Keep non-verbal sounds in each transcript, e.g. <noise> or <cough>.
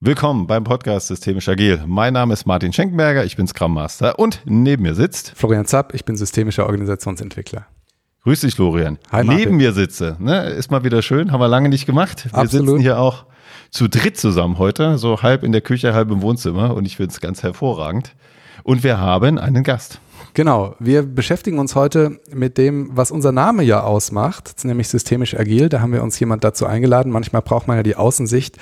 Willkommen beim Podcast Systemisch Agil. Mein Name ist Martin Schenkenberger, ich bin Scrum Master und neben mir sitzt Florian Zapp, ich bin systemischer Organisationsentwickler. Grüß dich, Florian. Hi, Martin. neben mir sitze, ne, ist mal wieder schön, haben wir lange nicht gemacht. Wir Absolut. sitzen hier auch zu dritt zusammen heute, so halb in der Küche, halb im Wohnzimmer und ich finde es ganz hervorragend. Und wir haben einen Gast. Genau, wir beschäftigen uns heute mit dem, was unser Name ja ausmacht, nämlich systemisch agil. Da haben wir uns jemand dazu eingeladen. Manchmal braucht man ja die Außensicht,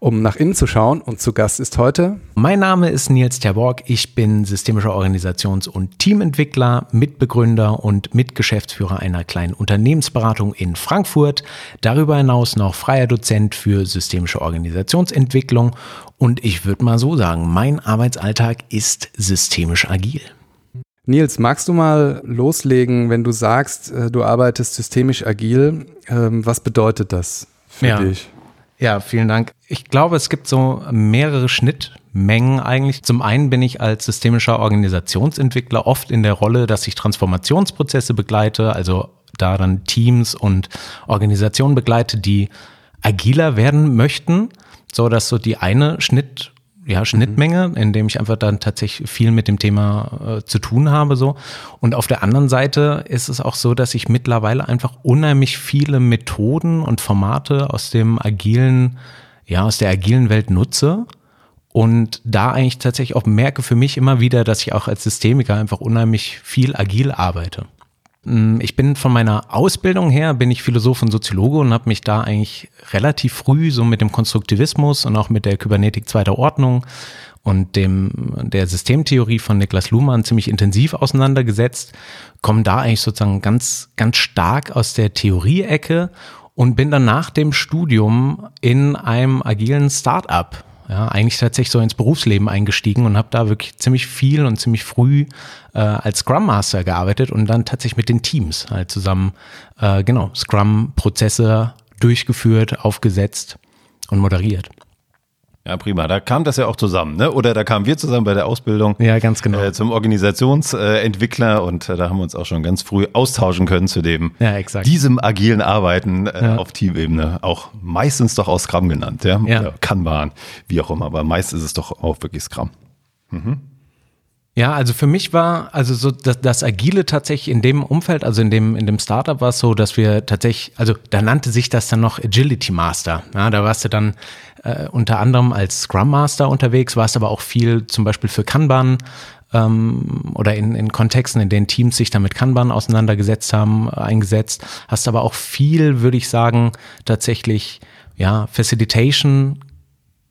um nach innen zu schauen. Und zu Gast ist heute Mein Name ist Nils Terborg. Ich bin systemischer Organisations- und Teamentwickler, Mitbegründer und Mitgeschäftsführer einer kleinen Unternehmensberatung in Frankfurt. Darüber hinaus noch freier Dozent für systemische Organisationsentwicklung. Und ich würde mal so sagen, mein Arbeitsalltag ist systemisch agil. Nils. Magst du mal loslegen, wenn du sagst, äh, du arbeitest systemisch agil? Ähm, was bedeutet das für Ja. dich? Ja, vielen Dank. Ich glaube, es gibt so mehrere Schnittmengen eigentlich. Zum einen bin ich als systemischer Organisationsentwickler oft in der Rolle, dass ich Transformationsprozesse begleite, also da dann Teams und Organisationen begleite, die agiler werden möchten. So, dass so die eine Schnitt ja, Schnittmenge, in dem ich einfach dann tatsächlich viel mit dem Thema äh, zu tun habe, so. Und auf der anderen Seite ist es auch so, dass ich mittlerweile einfach unheimlich viele Methoden und Formate aus dem agilen, ja, aus der agilen Welt nutze und da eigentlich tatsächlich auch merke für mich immer wieder, dass ich auch als Systemiker einfach unheimlich viel agil arbeite. Mm, Ich bin von meiner Ausbildung her, bin ich Philosoph und Soziologe und habe mich da eigentlich relativ früh so mit dem Konstruktivismus und auch mit der Kybernetik zweiter Ordnung und dem, der Systemtheorie von Niklas Luhmann ziemlich intensiv auseinandergesetzt, komme da eigentlich sozusagen ganz, ganz stark aus der Theorie-Ecke und bin dann nach dem Studium in einem agilen Start-up ja, eigentlich tatsächlich so ins Berufsleben eingestiegen und habe da wirklich ziemlich viel und ziemlich früh äh, als Scrum Master gearbeitet und dann tatsächlich mit den Teams halt zusammen, äh, genau, Scrum-Prozesse durchgeführt, aufgesetzt und moderiert. Ja, prima. Da kam das ja auch zusammen, ne? Oder da kamen wir zusammen bei der Ausbildung Ja, ganz genau. äh, zum Organisationsentwickler und äh, da haben wir uns auch schon ganz früh austauschen können zu dem Ja, exakt. diesem agilen Arbeiten äh, Ja. auf Teamebene, auch meistens doch aus Scrum genannt, ja, Ja. Oder Kanban, wie auch immer, aber meist ist es doch auch wirklich Scrum. Ja, also für mich war also so das, das Agile tatsächlich in dem Umfeld, also in dem in dem Startup war es so, dass wir tatsächlich, also da nannte sich das dann noch Agility Master. Ja, da warst du dann äh, unter anderem als Scrum Master unterwegs, warst aber auch viel zum Beispiel für Kanban ähm, oder in, in Kontexten, in denen Teams sich damit Kanban auseinandergesetzt haben, äh, eingesetzt. Hast aber auch viel, würde ich sagen, tatsächlich ja Facilitation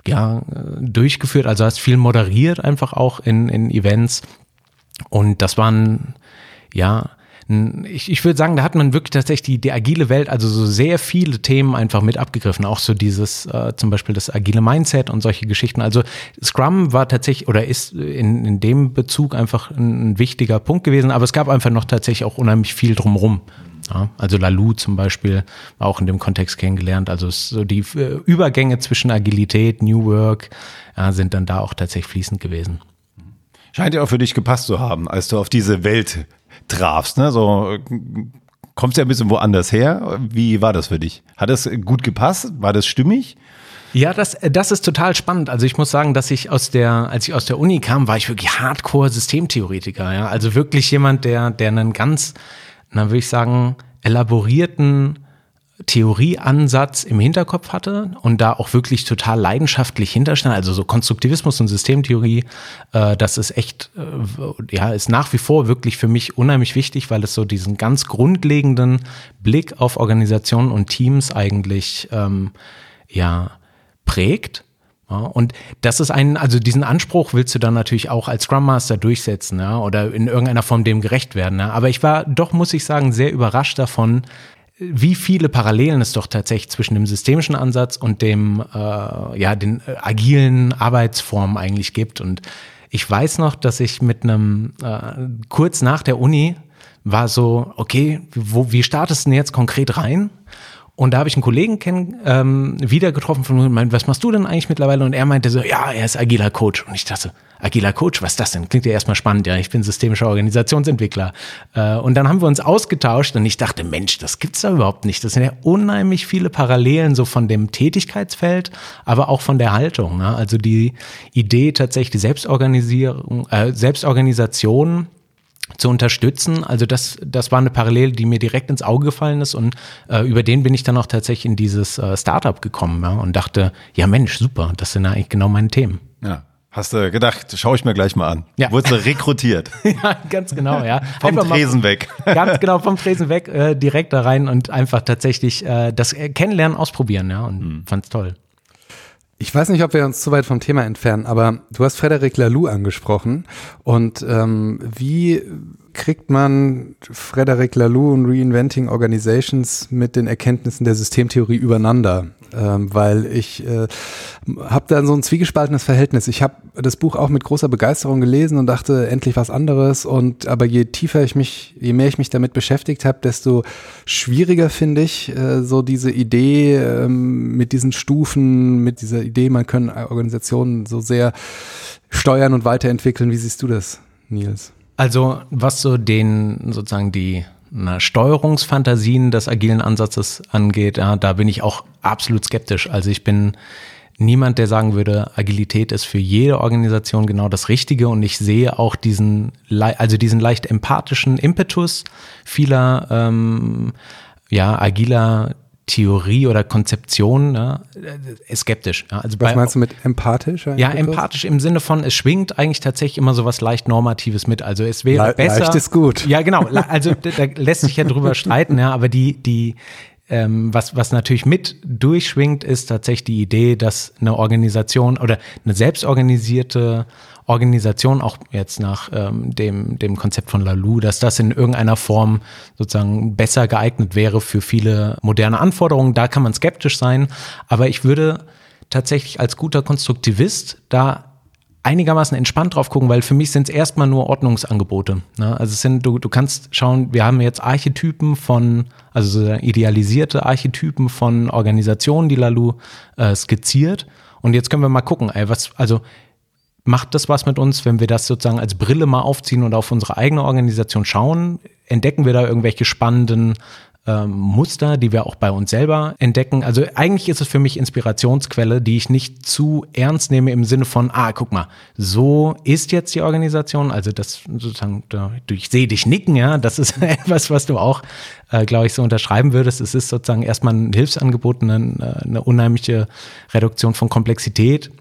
ja, durchgeführt, also hast viel moderiert einfach auch in, in Events. Und das waren, ja, ich, ich würde sagen, da hat man wirklich tatsächlich die, die agile Welt, also so sehr viele Themen einfach mit abgegriffen. Auch so dieses, äh, zum Beispiel das agile Mindset und solche Geschichten. Also Scrum war tatsächlich oder ist in, in dem Bezug einfach ein, ein wichtiger Punkt gewesen, aber es gab einfach noch tatsächlich auch unheimlich viel drumrum. Ja, also Lalu zum Beispiel auch in dem Kontext kennengelernt. Also so die äh, Übergänge zwischen Agilität, New Work ja, sind dann da auch tatsächlich fließend gewesen. Scheint ja auch für dich gepasst zu haben, als du auf diese Welt trafst, ne? So äh, kommst ja ein bisschen woanders her. Wie war das für dich? Hat das gut gepasst? War das stimmig? Ja, das, das ist total spannend. Also ich muss sagen, dass ich aus der, als ich aus der Uni kam, war ich wirklich Hardcore-Systemtheoretiker. Ja? Also wirklich jemand, der, der einen ganz, na würde ich sagen, elaborierten Theorieansatz im Hinterkopf hatte und da auch wirklich total leidenschaftlich hinterstand. Also so Konstruktivismus und Systemtheorie, äh, das ist echt, äh, ja, ist nach wie vor wirklich für mich unheimlich wichtig, weil es so diesen ganz grundlegenden Blick auf Organisationen und Teams eigentlich, ähm, ja, prägt. Ja, und das ist ein, also diesen Anspruch willst du dann natürlich auch als Scrum Master durchsetzen, ja, oder in irgendeiner Form dem gerecht werden. Ja. Aber ich war doch, muss ich sagen, sehr überrascht davon, wie viele Parallelen es doch tatsächlich zwischen dem systemischen Ansatz und dem, äh, ja, den äh, agilen Arbeitsformen eigentlich gibt. Und ich weiß noch, dass ich mit einem, äh, kurz nach der Uni war so, okay, wo, wie startest du denn jetzt konkret rein? Und da habe ich einen Kollegen kennen, ähm, wieder getroffen von mir, was machst du denn eigentlich mittlerweile? Und er meinte so, ja, er ist agiler Coach. Und ich dachte, agiler Coach, was ist das denn? Klingt ja erstmal spannend, ja, ich bin systemischer Organisationsentwickler. Äh, und dann haben wir uns ausgetauscht und ich dachte, Mensch, das gibt's da überhaupt nicht. Das sind ja unheimlich viele Parallelen so von dem Tätigkeitsfeld, aber auch von der Haltung. Ne? Also die Idee tatsächlich Selbstorganisierung, äh, Selbstorganisation zu unterstützen. Also das, das war eine Parallele, die mir direkt ins Auge gefallen ist und äh, über den bin ich dann auch tatsächlich in dieses äh, Startup gekommen ja, und dachte, ja Mensch, super, das sind eigentlich genau meine Themen. Ja. Hast du gedacht, schaue ich mir gleich mal an. Ja. Wurdest du rekrutiert? <laughs> ja, ganz genau, ja. <laughs> vom Tresen mal, weg. <laughs> ganz genau, vom Tresen weg, äh, direkt da rein und einfach tatsächlich äh, das Kennenlernen ausprobieren, ja, und hm. fand's toll. Ich weiß nicht, ob wir uns zu weit vom Thema entfernen, aber du hast Frederic Laloux angesprochen. Und ähm, wie kriegt man Frederic Laloux und Reinventing Organizations mit den Erkenntnissen der Systemtheorie übereinander? ähm, weil ich äh, habe dann so ein zwiegespaltenes Verhältnis. Ich habe das Buch auch mit großer Begeisterung gelesen und dachte, endlich was anderes. Und aber je tiefer ich mich, je mehr ich mich damit beschäftigt habe, desto schwieriger finde ich äh, so diese Idee ähm, mit diesen Stufen, mit dieser Idee, man können Organisationen so sehr steuern und weiterentwickeln. Wie siehst du das, Nils? Also was so den sozusagen die na, Steuerungsfantasien des agilen Ansatzes angeht, ja, da bin ich auch absolut skeptisch. Also ich bin niemand, der sagen würde, Agilität ist für jede Organisation genau das Richtige und ich sehe auch diesen, also diesen leicht empathischen Impetus vieler ähm, ja, agiler Theorie oder Konzeption ne, ist skeptisch. Ja. Also was meinst du mit empathisch? Ja, empathisch im Sinne von, es schwingt eigentlich tatsächlich immer so was leicht Normatives mit. Also es wäre Le besser. Leicht ist gut. Ja, genau. Also da lässt sich ja drüber <laughs> streiten, ja, aber die, die, ähm, was, was natürlich mit durchschwingt, ist tatsächlich die Idee, dass eine Organisation oder eine selbstorganisierte Organisation, auch jetzt nach ähm, dem, dem Konzept von Lalou, dass das in irgendeiner Form sozusagen besser geeignet wäre für viele moderne Anforderungen. Da kann man skeptisch sein, aber ich würde tatsächlich als guter Konstruktivist da einigermaßen entspannt drauf gucken, weil für mich sind es erstmal nur Ordnungsangebote. Ne? Also es sind, du, du kannst schauen, wir haben jetzt Archetypen von, also so idealisierte Archetypen von Organisationen, die Lalou äh, skizziert. Und jetzt können wir mal gucken, ey, was, also macht das was mit uns, wenn wir das sozusagen als Brille mal aufziehen und auf unsere eigene Organisation schauen? Entdecken wir da irgendwelche spannenden ähm, Muster, die wir auch bei uns selber entdecken? Also eigentlich ist es für mich Inspirationsquelle, die ich nicht zu ernst nehme im Sinne von, ah, guck mal, so ist jetzt die Organisation. Also das sozusagen, ich sehe dich nicken, ja, das ist <laughs> etwas, was du auch, äh, glaube ich, so unterschreiben würdest. Es ist sozusagen erstmal ein Hilfsangebot, eine, eine unheimliche Reduktion von Komplexität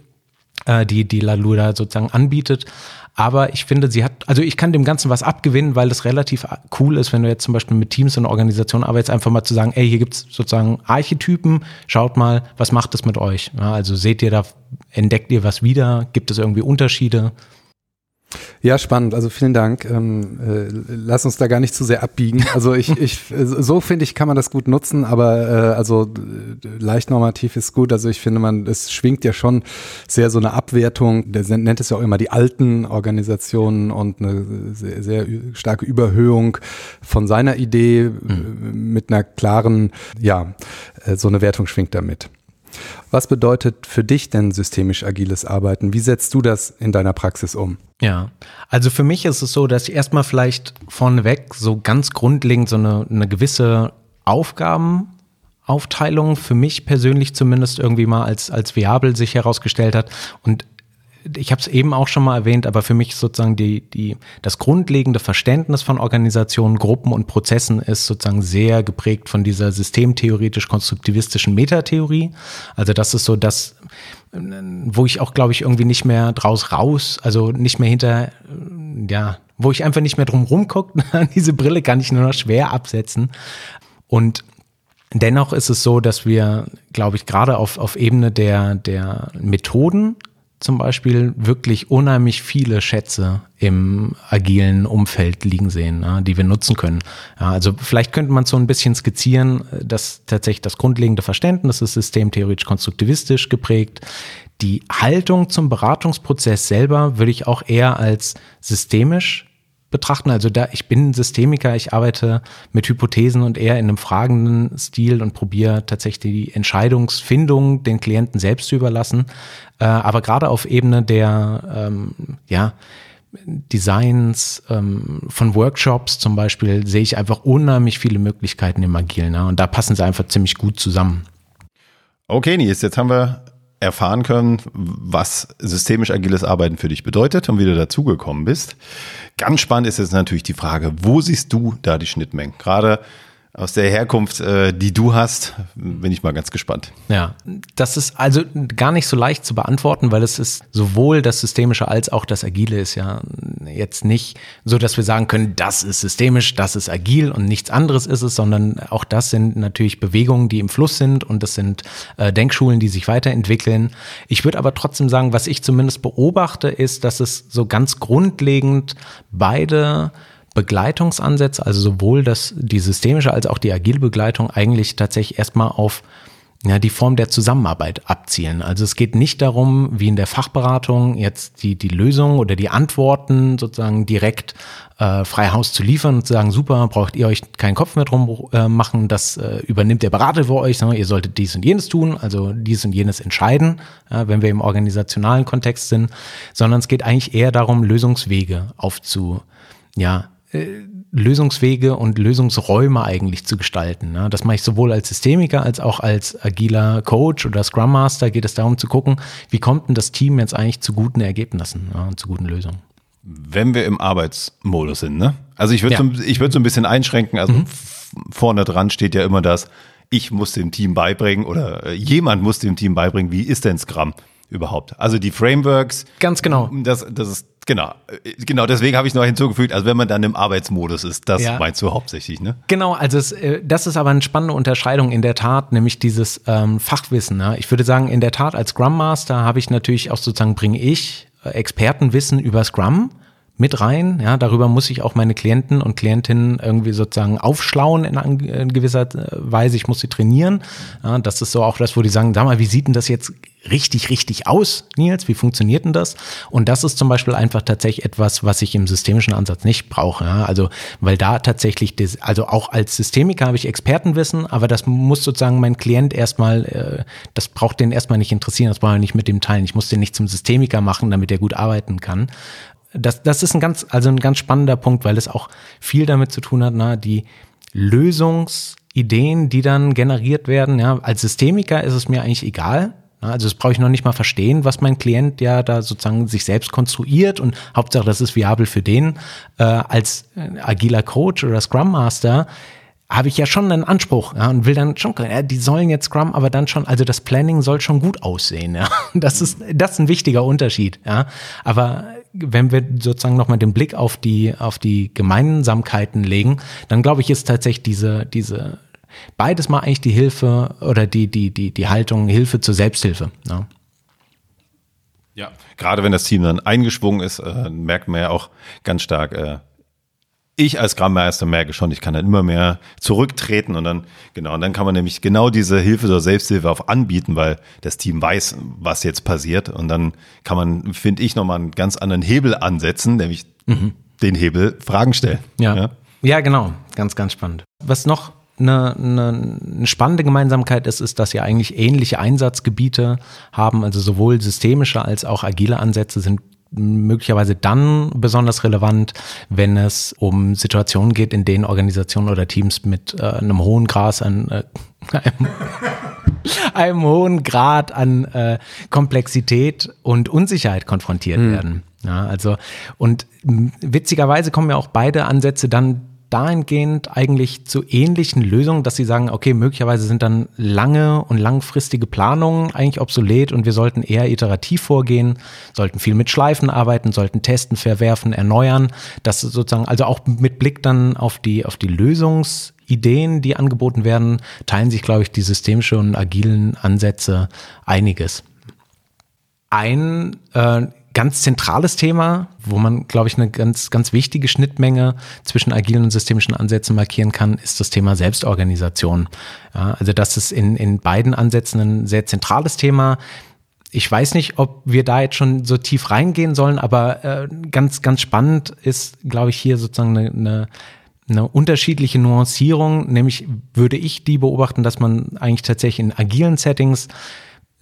äh, die, die Lalula sozusagen anbietet. Aber ich finde, sie hat, also ich kann dem Ganzen was abgewinnen, weil es relativ cool ist, wenn du jetzt zum Beispiel mit Teams und Organisationen arbeitest, einfach mal zu sagen, ey, hier gibt's sozusagen Archetypen, schaut mal, was macht es mit euch? Ja, also seht ihr da, entdeckt ihr was wieder? Gibt es irgendwie Unterschiede? Ja, spannend. Also vielen Dank. Ähm, äh, lass uns da gar nicht zu sehr abbiegen. Also ich, <laughs> ich so finde ich, kann man das gut nutzen, aber äh, also leicht normativ ist gut. Also ich finde, man, es schwingt ja schon sehr so eine Abwertung. Der nennt es ja auch immer die alten Organisationen und eine sehr, sehr starke Überhöhung von seiner Idee mhm. mit einer klaren, ja, äh, so eine Wertung schwingt damit. Was bedeutet für dich denn systemisch agiles Arbeiten? Wie setzt du das in deiner Praxis um? Ja, also für mich ist es so, dass ich erstmal vielleicht vorneweg so ganz grundlegend so eine, eine gewisse Aufgabenaufteilung für mich persönlich zumindest irgendwie mal als, als viabel sich herausgestellt hat. Und ich habe es eben auch schon mal erwähnt, aber für mich sozusagen die, die, das grundlegende Verständnis von Organisationen, Gruppen und Prozessen ist sozusagen sehr geprägt von dieser systemtheoretisch-konstruktivistischen Metatheorie. Also das ist so das, wo ich auch, glaube ich, irgendwie nicht mehr draus raus, also nicht mehr hinter, ja, wo ich einfach nicht mehr drum rumgucke. <laughs> Diese Brille kann ich nur noch schwer absetzen. Und dennoch ist es so, dass wir, glaube ich, gerade auf, auf Ebene der, der Methoden zum Beispiel wirklich unheimlich viele Schätze im agilen Umfeld liegen sehen, ja, die wir nutzen können. Ja, also vielleicht könnte man so ein bisschen skizzieren, dass tatsächlich das grundlegende Verständnis ist systemtheoretisch konstruktivistisch geprägt. Die Haltung zum Beratungsprozess selber würde ich auch eher als systemisch betrachten. Also da, ich bin Systemiker, ich arbeite mit Hypothesen und eher in einem fragenden Stil und probiere tatsächlich die Entscheidungsfindung den Klienten selbst zu überlassen. Äh, aber gerade auf Ebene der, ähm, ja, Designs, ähm, von Workshops zum Beispiel, sehe ich einfach unheimlich viele Möglichkeiten im Agilen. Ne? Und da passen sie einfach ziemlich gut zusammen. Okay, Nils, jetzt haben wir erfahren können, was systemisch agiles Arbeiten für dich bedeutet und wie du dazugekommen bist. Ganz spannend ist jetzt natürlich die Frage, wo siehst du da die Schnittmengen? Gerade aus der Herkunft, äh, die du hast, bin ich mal ganz gespannt. Ja, das ist also gar nicht so leicht zu beantworten, weil es ist sowohl das Systemische als auch das Agile ist ja jetzt nicht so, dass wir sagen können, das ist systemisch, das ist agil und nichts anderes ist es, sondern auch das sind natürlich Bewegungen, die im Fluss sind und das sind äh, Denkschulen, die sich weiterentwickeln. Ich würde aber trotzdem sagen, was ich zumindest beobachte, ist, dass es so ganz grundlegend beide Begleitungsansätze, also sowohl das, die systemische als auch die agile Begleitung eigentlich tatsächlich erstmal auf ja, die Form der Zusammenarbeit abzielen. Also es geht nicht darum, wie in der Fachberatung jetzt die, die Lösung oder die Antworten sozusagen direkt äh, frei Haus zu liefern und zu sagen, super, braucht ihr euch keinen Kopf mehr drum äh, machen, das äh, übernimmt der Berater für euch, sondern ihr solltet dies und jenes tun, also dies und jenes entscheiden, äh, wenn wir im organisationalen Kontext sind, sondern es geht eigentlich eher darum, Lösungswege aufzu, ja, Lösungswege und Lösungsräume eigentlich zu gestalten. Ne? Das mache ich sowohl als Systemiker als auch als agiler Coach oder Scrum Master geht es darum zu gucken, wie kommt denn das Team jetzt eigentlich zu guten Ergebnissen ja, und zu guten Lösungen. Wenn wir im Arbeitsmodus sind, ne? Also ich würde ja. so, ich würde so ein bisschen einschränken, also mhm. vorne dran steht ja immer das, ich muss dem Team beibringen oder äh, jemand muss dem Team beibringen, wie ist denn Scrum überhaupt? Also die Frameworks. Ganz genau. Das, das ist Genau, genau, deswegen habe ich noch hinzugefügt, also wenn man dann im Arbeitsmodus ist, das ja. meinst du hauptsächlich, ne? Genau, also es, äh, das ist aber eine spannende Unterscheidung in der Tat, nämlich dieses ähm, Fachwissen. Ne? Ich würde sagen, in der Tat als Scrum Master habe ich natürlich auch sozusagen, bringe ich äh, Expertenwissen über Scrum mit rein. Ja, darüber muss ich auch meine Klienten und Klientinnen irgendwie sozusagen aufschlauen in, gewisser äh, Weise. Ich muss sie trainieren. Ja, das ist so auch das, wo die sagen, sag mal, wie sieht denn das jetzt richtig, richtig aus, Nils? Wie funktioniert denn das? Und das ist zum Beispiel einfach tatsächlich etwas, was ich im systemischen Ansatz nicht brauche. Ja? Also, weil da tatsächlich, das, also auch als Systemiker habe ich Expertenwissen, aber das muss sozusagen mein Klient erstmal, äh, das braucht den erstmal nicht interessieren, das braucht er nicht mit dem teilen. Ich muss den nicht zum Systemiker machen, damit er gut arbeiten kann das, das ist ein ganz, also ein ganz spannender Punkt, weil es auch viel damit zu tun hat, na, die Lösungsideen, die dann generiert werden. Ja, als Systemiker ist es mir eigentlich egal. Also das brauche ich noch nicht mal verstehen, was mein Klient ja da sozusagen sich selbst konstruiert und Hauptsache, das ist viabel für den. Äh, als äh, agiler Coach oder Scrum Master habe ich ja schon einen Anspruch ja, und will dann schon, ja, die sollen jetzt Scrum, aber dann schon, also das Planning soll schon gut aussehen. Ja. <laughs> Das ist das ist ein wichtiger Unterschied. Ja. Aber wenn wir sozusagen nochmal den Blick auf die, auf die Gemeinsamkeiten legen, dann glaube ich, ist tatsächlich diese, diese, beides mal eigentlich die Hilfe oder die, die, die, die Haltung Hilfe zur Selbsthilfe. Ne? Ja, gerade wenn das Team dann eingeschwungen ist, äh, merkt man ja auch ganz stark, äh, ich als Grammmeister merke schon, ich kann dann immer mehr zurücktreten und dann, genau, und dann kann man nämlich genau diese Hilfe oder Selbsthilfe auch anbieten, weil das Team weiß, was jetzt passiert und dann kann man, finde ich, nochmal einen ganz anderen Hebel ansetzen, nämlich mhm. den Hebel Fragen stellen. Ja. ja. Ja, genau. Ganz, ganz spannend. Was noch eine, eine, eine, spannende Gemeinsamkeit ist, ist, dass sie eigentlich ähnliche Einsatzgebiete haben, also sowohl systemische als auch agile Ansätze sind möglicherweise dann besonders relevant, wenn es um Situationen geht, in denen Organisationen oder Teams mit äh, einem hohen Gras an äh, einem, <laughs> einem, hohen Grad an äh, Komplexität und Unsicherheit konfrontiert mhm. werden. Ja, also und witzigerweise kommen ja auch beide Ansätze dann dahingehend eigentlich zu ähnlichen Lösungen, dass sie sagen, okay, möglicherweise sind dann lange und langfristige Planungen eigentlich obsolet und wir sollten eher iterativ vorgehen, sollten viel mit Schleifen arbeiten, sollten testen, verwerfen, erneuern. Das sozusagen, also auch mit Blick dann auf die, auf die Lösungsideen, die angeboten werden, teilen sich, glaube ich, die systemische und agilen Ansätze einiges. Ein äh, ganz zentrales Thema, wo man, glaube ich, eine ganz, ganz wichtige Schnittmenge zwischen agilen und systemischen Ansätzen markieren kann, ist das Thema Selbstorganisation. Ja, also das ist in, in beiden Ansätzen ein sehr zentrales Thema. ich weiß nicht, ob wir da jetzt schon so tief reingehen sollen, aber äh, ganz, ganz spannend ist, glaube ich, hier sozusagen eine, eine, eine unterschiedliche Nuancierung. Nämlich würde ich die beobachten, dass man eigentlich tatsächlich in agilen Settings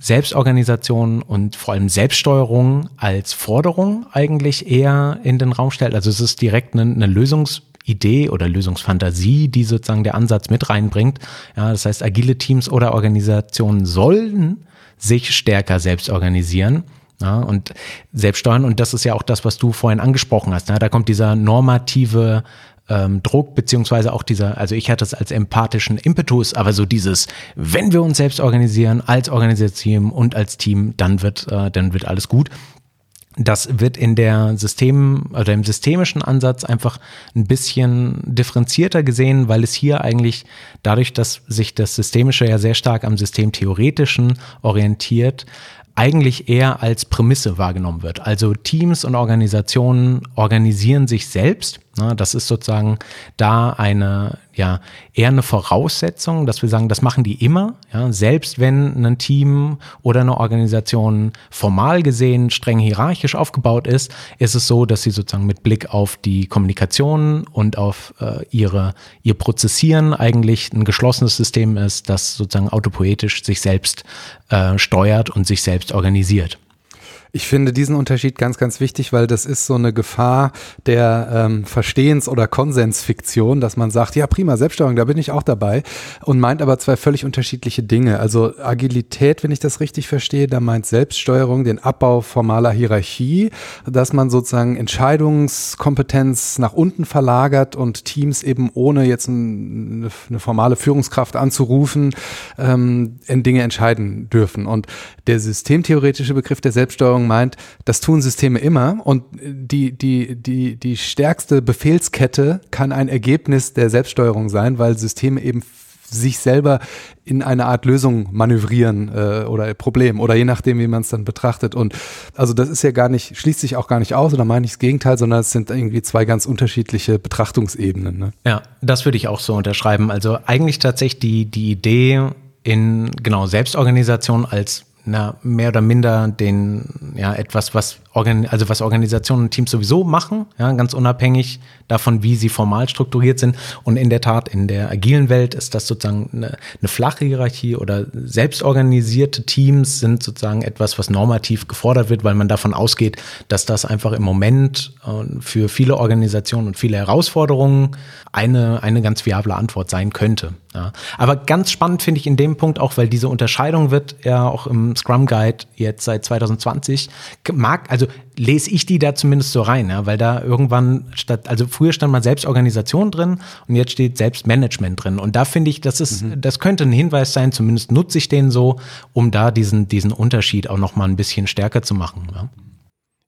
Selbstorganisation und vor allem Selbststeuerung als Forderung eigentlich eher in den Raum stellt. Also es ist direkt eine, eine Lösungsidee oder Lösungsfantasie, die sozusagen der Ansatz mit reinbringt. Ja, das heißt, agile Teams oder Organisationen sollen sich stärker selbst organisieren. Ja, und selbst steuern. Und das ist ja auch das, was du vorhin angesprochen hast. Ja, da kommt dieser normative ähm, Druck, beziehungsweise auch dieser, also ich hatte es als empathischen Impetus, aber so dieses, wenn wir uns selbst organisieren, als Organisation und als Team, dann wird, äh, dann wird alles gut. Das wird in der System oder im systemischen Ansatz einfach ein bisschen differenzierter gesehen, weil es hier eigentlich dadurch, dass sich das Systemische ja sehr stark am Systemtheoretischen orientiert, eigentlich eher als Prämisse wahrgenommen wird. Also Teams und Organisationen organisieren sich selbst. Das ist sozusagen da eine, ja, eher eine Voraussetzung, dass wir sagen, das machen die immer. Ja, selbst wenn ein Team oder eine Organisation formal gesehen streng hierarchisch aufgebaut ist, ist es so, dass sie sozusagen mit Blick auf die Kommunikation und auf äh, ihre, ihr Prozessieren eigentlich ein geschlossenes System ist, das sozusagen autopoetisch sich selbst äh, steuert und sich selbst organisiert. Ich finde diesen Unterschied ganz, ganz wichtig, weil das ist so eine Gefahr der ähm, Verstehens- oder Konsensfiktion, dass man sagt, ja prima, Selbststeuerung, da bin ich auch dabei und meint aber zwei völlig unterschiedliche Dinge. Also Agilität, wenn ich das richtig verstehe, da meint Selbststeuerung den Abbau formaler Hierarchie, dass man sozusagen Entscheidungskompetenz nach unten verlagert und Teams eben ohne jetzt ein, eine formale Führungskraft anzurufen, ähm, in Dinge entscheiden dürfen. Und der systemtheoretische Begriff der Selbststeuerung Selbststeuerung meint, das tun Systeme immer und die, die, die, die stärkste Befehlskette kann ein Ergebnis der Selbststeuerung sein, weil Systeme eben sich selber in eine Art Lösung manövrieren äh, oder Problem oder je nachdem, wie man es dann betrachtet. Und also das ist ja gar nicht, schließt sich auch gar nicht aus oder meine ich das Gegenteil, sondern es sind irgendwie zwei ganz unterschiedliche Betrachtungsebenen. Ne? Ja, das würde ich auch so unterschreiben. Also eigentlich tatsächlich die, die Idee in genau Selbstorganisation als na, mehr oder minder den, ja, etwas, was, also was Organisationen und Teams sowieso machen, ja, ganz unabhängig davon, wie sie formal strukturiert sind. Und in der Tat, in der agilen Welt ist das sozusagen eine, eine flache Hierarchie oder selbstorganisierte Teams sind sozusagen etwas, was normativ gefordert wird, weil man davon ausgeht, dass das einfach im Moment äh, für viele Organisationen und viele Herausforderungen eine, eine ganz viable Antwort sein könnte. Ja. Aber ganz spannend finde ich in dem Punkt auch, weil diese Unterscheidung wird ja auch im Scrum Guide jetzt seit 2020 mag, also lese ich die da zumindest so rein, ja, weil da irgendwann statt, also früher stand mal Selbstorganisation drin und jetzt steht Selbstmanagement drin. Und da finde ich, das ist, mhm. das könnte ein Hinweis sein, zumindest nutze ich den so, um da diesen, diesen Unterschied auch nochmal ein bisschen stärker zu machen. Ja.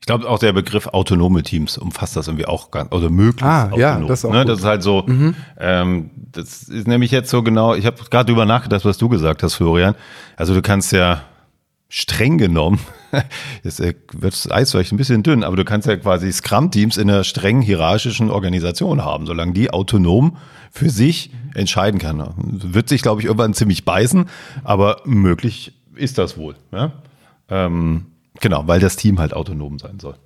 Ich glaube, auch der Begriff autonome Teams umfasst das irgendwie auch ganz, oder möglichst ah, autonom. Ja, das, ist auch ne? das ist halt so, mhm. ähm, das ist nämlich jetzt so genau, ich habe gerade drüber nachgedacht, was du gesagt hast, Florian. Also du kannst ja streng genommen, <laughs> jetzt äh, wird das Eis vielleicht ein bisschen dünn, aber du kannst ja quasi Scrum-Teams in einer streng hierarchischen Organisation haben, solange die autonom für sich entscheiden kann. Wird sich, glaube ich, irgendwann ziemlich beißen, aber möglich ist das wohl. Ja? Ähm, Genau, weil das Team halt autonom sein soll.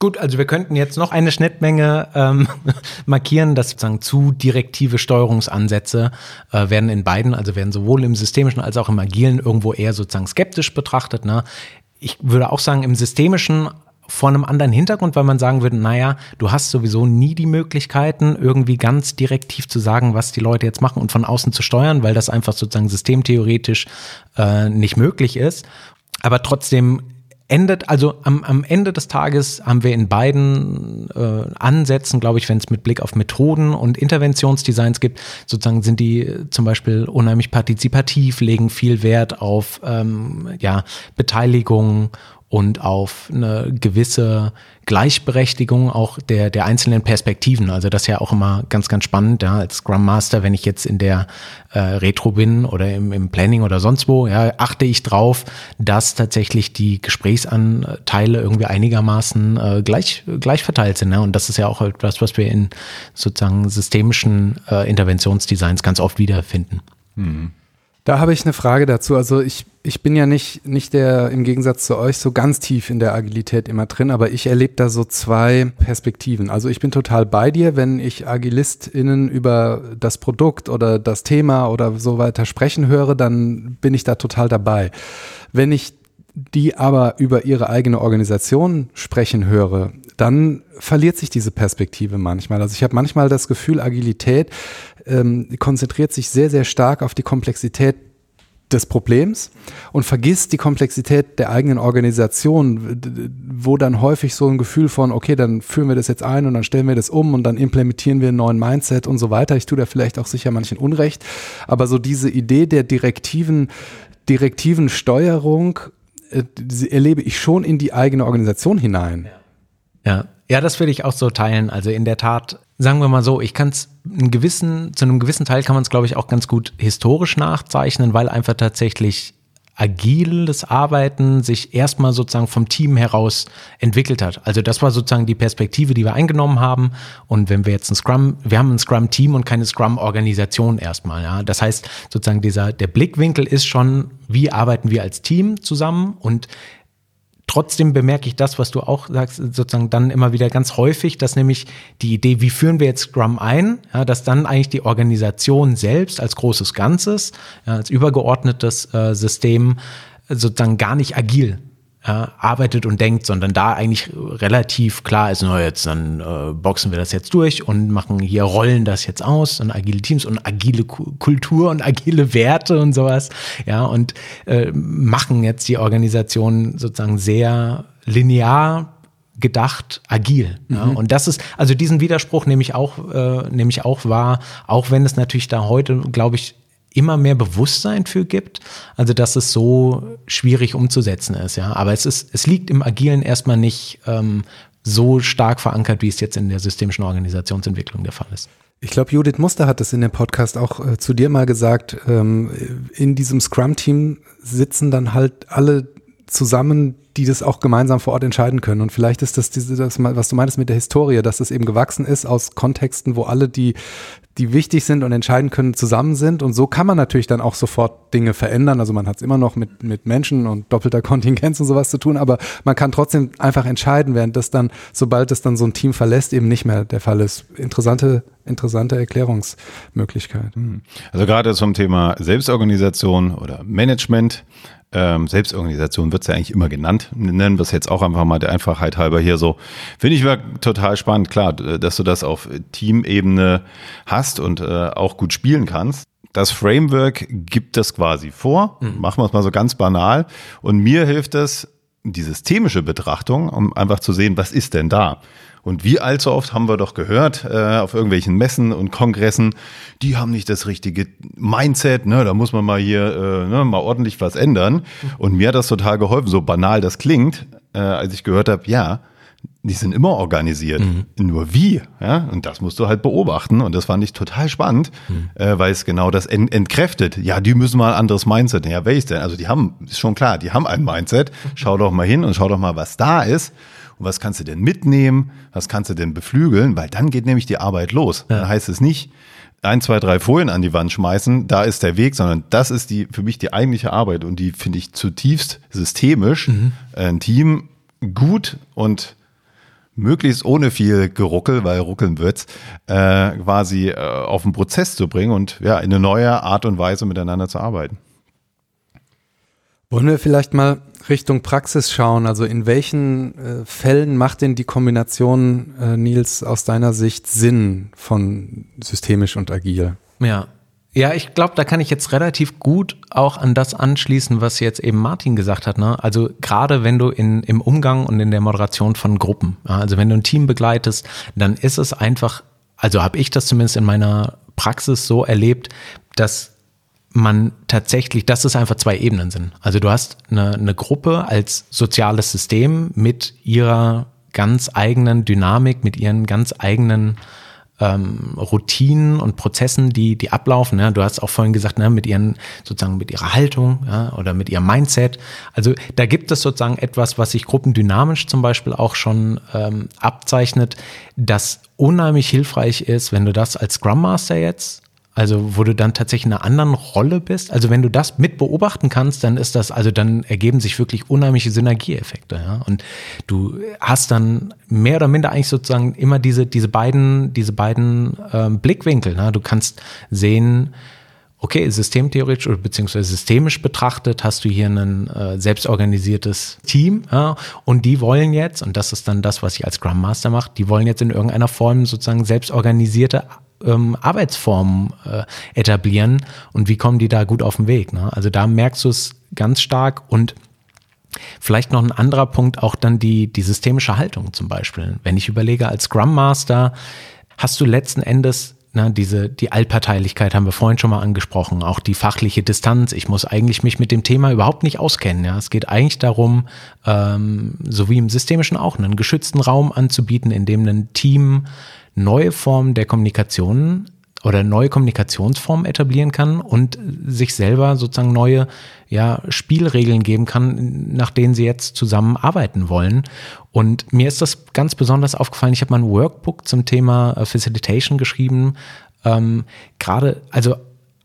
Gut, also wir könnten jetzt noch eine Schnittmenge ähm, <laughs> markieren, dass sozusagen zu direktive Steuerungsansätze äh, werden in beiden, also werden sowohl im systemischen als auch im agilen irgendwo eher sozusagen skeptisch betrachtet. Ne? Ich würde auch sagen, im systemischen vor einem anderen Hintergrund, weil man sagen würde, naja, du hast sowieso nie die Möglichkeiten, irgendwie ganz direktiv zu sagen, was die Leute jetzt machen und von außen zu steuern, weil das einfach sozusagen systemtheoretisch äh, nicht möglich ist. Aber trotzdem endet, also am, am Ende des Tages haben wir in beiden äh, Ansätzen, glaube ich, wenn es mit Blick auf Methoden und Interventionsdesigns gibt, sozusagen sind die zum Beispiel unheimlich partizipativ, legen viel Wert auf ähm, ja, Beteiligung und auf eine gewisse Gleichberechtigung auch der, der einzelnen Perspektiven. Also das ist ja auch immer ganz, ganz spannend, ja, als Scrum Master, wenn ich jetzt in der äh, Retro bin oder im, im Planning oder sonst wo, ja, achte ich drauf, dass tatsächlich die Gesprächsanteile irgendwie einigermaßen äh, gleich, gleich verteilt sind. Ja. Und das ist ja auch etwas, was wir in sozusagen systemischen äh, Interventionsdesigns ganz oft wiederfinden. Mhm. Da habe ich eine Frage dazu. Also ich, ich bin ja nicht, nicht der, im Gegensatz zu euch, so ganz tief in der Agilität immer drin, aber ich erlebe da so zwei Perspektiven. Also ich bin total bei dir, wenn ich AgilistInnen über das Produkt oder das Thema oder so weiter sprechen höre, dann bin ich da total dabei. Wenn ich die aber über ihre eigene Organisation sprechen höre, dann verliert sich diese Perspektive manchmal. Also ich habe manchmal das Gefühl, Agilität ähm, konzentriert sich sehr, sehr stark auf die Komplexität des Problems und vergisst die Komplexität der eigenen Organisation, wo dann häufig so ein Gefühl von, okay, dann führen wir das jetzt ein und dann stellen wir das um und dann implementieren wir einen neuen Mindset und so weiter. Ich tue da vielleicht auch sicher manchen Unrecht, aber so diese Idee der direktiven, direktiven Steuerung äh, erlebe ich schon in die eigene Organisation hinein. Ja. ja, das würde ich auch so teilen. Also in der Tat sagen wir mal so, ich kann es einen gewissen, zu einem gewissen Teil kann man es, glaube ich, auch ganz gut historisch nachzeichnen, weil einfach tatsächlich agiles Arbeiten sich erstmal sozusagen vom Team heraus entwickelt hat. Also das war sozusagen die Perspektive, die wir eingenommen haben. Und wenn wir jetzt ein Scrum, wir haben ein Scrum-Team und keine Scrum-Organisation erstmal. Ja. Das heißt sozusagen dieser, der Blickwinkel ist schon, wie arbeiten wir als Team zusammen und Trotzdem bemerke ich das, was du auch sagst, sozusagen dann immer wieder ganz häufig, dass nämlich die Idee, wie führen wir jetzt Scrum ein, ja, dass dann eigentlich die Organisation selbst als großes Ganzes, ja, als übergeordnetes äh, System sozusagen gar nicht agil ja, arbeitet und denkt, sondern da eigentlich relativ klar ist, na jetzt dann äh, boxen wir das jetzt durch und machen hier rollen das jetzt aus und agile Teams und agile Kultur und agile Werte und sowas, ja und äh, machen jetzt die Organisation sozusagen sehr linear gedacht agil. Mhm. Ja, und das ist, also diesen Widerspruch nehme ich auch, äh, nehme ich auch wahr, auch wenn es natürlich da heute, glaube ich, immer mehr Bewusstsein für gibt, also dass es so schwierig umzusetzen ist, ja. Aber es ist, es liegt im Agilen erstmal nicht ähm, so stark verankert, wie es jetzt in der systemischen Organisationsentwicklung der Fall ist. Ich glaube, Judith Muster hat es in dem Podcast auch äh, zu dir mal gesagt. Ähm, in diesem Scrum-Team sitzen dann halt alle zusammen, die das auch gemeinsam vor Ort entscheiden können. Und vielleicht ist das, diese, das was du meinst mit der Historie, dass es eben gewachsen ist aus Kontexten, wo alle, die, die wichtig sind und entscheiden können, zusammen sind. Und so kann man natürlich dann auch sofort Dinge verändern. Also man hat es immer noch mit, mit Menschen und doppelter <laughs> Kontingenz und sowas zu tun, aber man kann trotzdem einfach entscheiden, während das dann, sobald es dann so ein Team verlässt, eben nicht mehr der Fall ist. Interessante, interessante Erklärungsmöglichkeit. Also gerade zum Thema Selbstorganisation oder Management ähm, Selbstorganisation wird es ja eigentlich immer genannt. Nennen wir es jetzt auch einfach mal der Einfachheit halber hier so. Finde ich total spannend, klar, dass du das auf Teamebene hast und äh, auch gut spielen kannst. Das Framework gibt das quasi vor. Mhm. Machen wir es mal so ganz banal. Und mir hilft es, die systemische Betrachtung, um einfach zu sehen, was ist denn da? Und wie allzu oft haben wir doch gehört äh, auf irgendwelchen Messen und Kongressen, die haben nicht das richtige Mindset, ne? da muss man mal hier äh, ne, mal ordentlich was ändern. Und mir hat das total geholfen, so banal das klingt, äh, als ich gehört habe, ja, die sind immer organisiert. Mhm. Nur wie? Ja? Und das musst du halt beobachten. Und das fand ich total spannend, mhm. äh, weil es genau das ent entkräftet. Ja, die müssen mal ein anderes Mindset. Ja, welches denn? Also die haben, ist schon klar, die haben ein Mindset. Schau doch mal hin und schau doch mal, was da ist. Und was kannst du denn mitnehmen? Was kannst du denn beflügeln? Weil dann geht nämlich die Arbeit los. Ja. Dann heißt es nicht, ein, zwei, drei Folien an die Wand schmeißen, da ist der Weg, sondern das ist die für mich die eigentliche Arbeit und die finde ich zutiefst systemisch. Mhm. Ein Team gut und möglichst ohne viel Geruckel, weil ruckeln wird's, äh, quasi äh, auf den Prozess zu bringen und ja, in eine neue Art und Weise miteinander zu arbeiten. Wollen wir vielleicht mal Richtung Praxis schauen? Also in welchen äh, Fällen macht denn die Kombination, äh, Nils, aus deiner Sicht Sinn von systemisch und agil? Ja, ja, ich glaube, da kann ich jetzt relativ gut auch an das anschließen, was jetzt eben Martin gesagt hat. Ne? Also gerade wenn du in, im Umgang und in der Moderation von Gruppen, ja, also wenn du ein Team begleitest, dann ist es einfach, also habe ich das zumindest in meiner Praxis so erlebt, dass man tatsächlich, dass es einfach zwei Ebenen sind. Also du hast eine, eine Gruppe als soziales System mit ihrer ganz eigenen Dynamik, mit ihren ganz eigenen ähm, Routinen und Prozessen, die, die ablaufen. Ja. Du hast auch vorhin gesagt, ne, mit ihren, sozusagen mit ihrer Haltung ja, oder mit ihrem Mindset. Also da gibt es sozusagen etwas, was sich gruppendynamisch zum Beispiel auch schon ähm, abzeichnet, das unheimlich hilfreich ist, wenn du das als Scrum Master jetzt Also wo du dann tatsächlich in einer anderen Rolle bist. Also wenn du das mit beobachten kannst, dann ist das, also dann ergeben sich wirklich unheimliche Synergieeffekte. Ja? Und du hast dann mehr oder minder eigentlich sozusagen immer diese, diese beiden, diese beiden ähm, Blickwinkel. Ne? Du kannst sehen, okay, systemtheoretisch oder beziehungsweise systemisch betrachtet hast du hier ein äh, selbstorganisiertes Team ja, und die wollen jetzt, und das ist dann das, was ich als Scrum Master mache, die wollen jetzt in irgendeiner Form sozusagen selbstorganisierte ähm, Arbeitsformen äh, etablieren und wie kommen die da gut auf den Weg. Ne? Also da merkst du es ganz stark und Vielleicht noch ein anderer Punkt, auch dann die, die systemische Haltung zum Beispiel. Wenn ich überlege, als Scrum Master hast du letzten Endes na, diese, die Allparteilichkeit haben wir vorhin schon mal angesprochen, auch die fachliche Distanz. Ich muss eigentlich mich mit dem Thema überhaupt nicht auskennen. Ja. Es geht eigentlich darum, ähm, so wie im Systemischen auch, einen geschützten Raum anzubieten, in dem ein Team neue Formen der Kommunikation oder neue Kommunikationsformen etablieren kann und sich selber sozusagen neue ja, Spielregeln geben kann, nach denen sie jetzt zusammenarbeiten wollen. Und mir ist das ganz besonders aufgefallen. Ich habe mal ein Workbook zum Thema äh, Facilitation geschrieben. Ähm, Gerade, also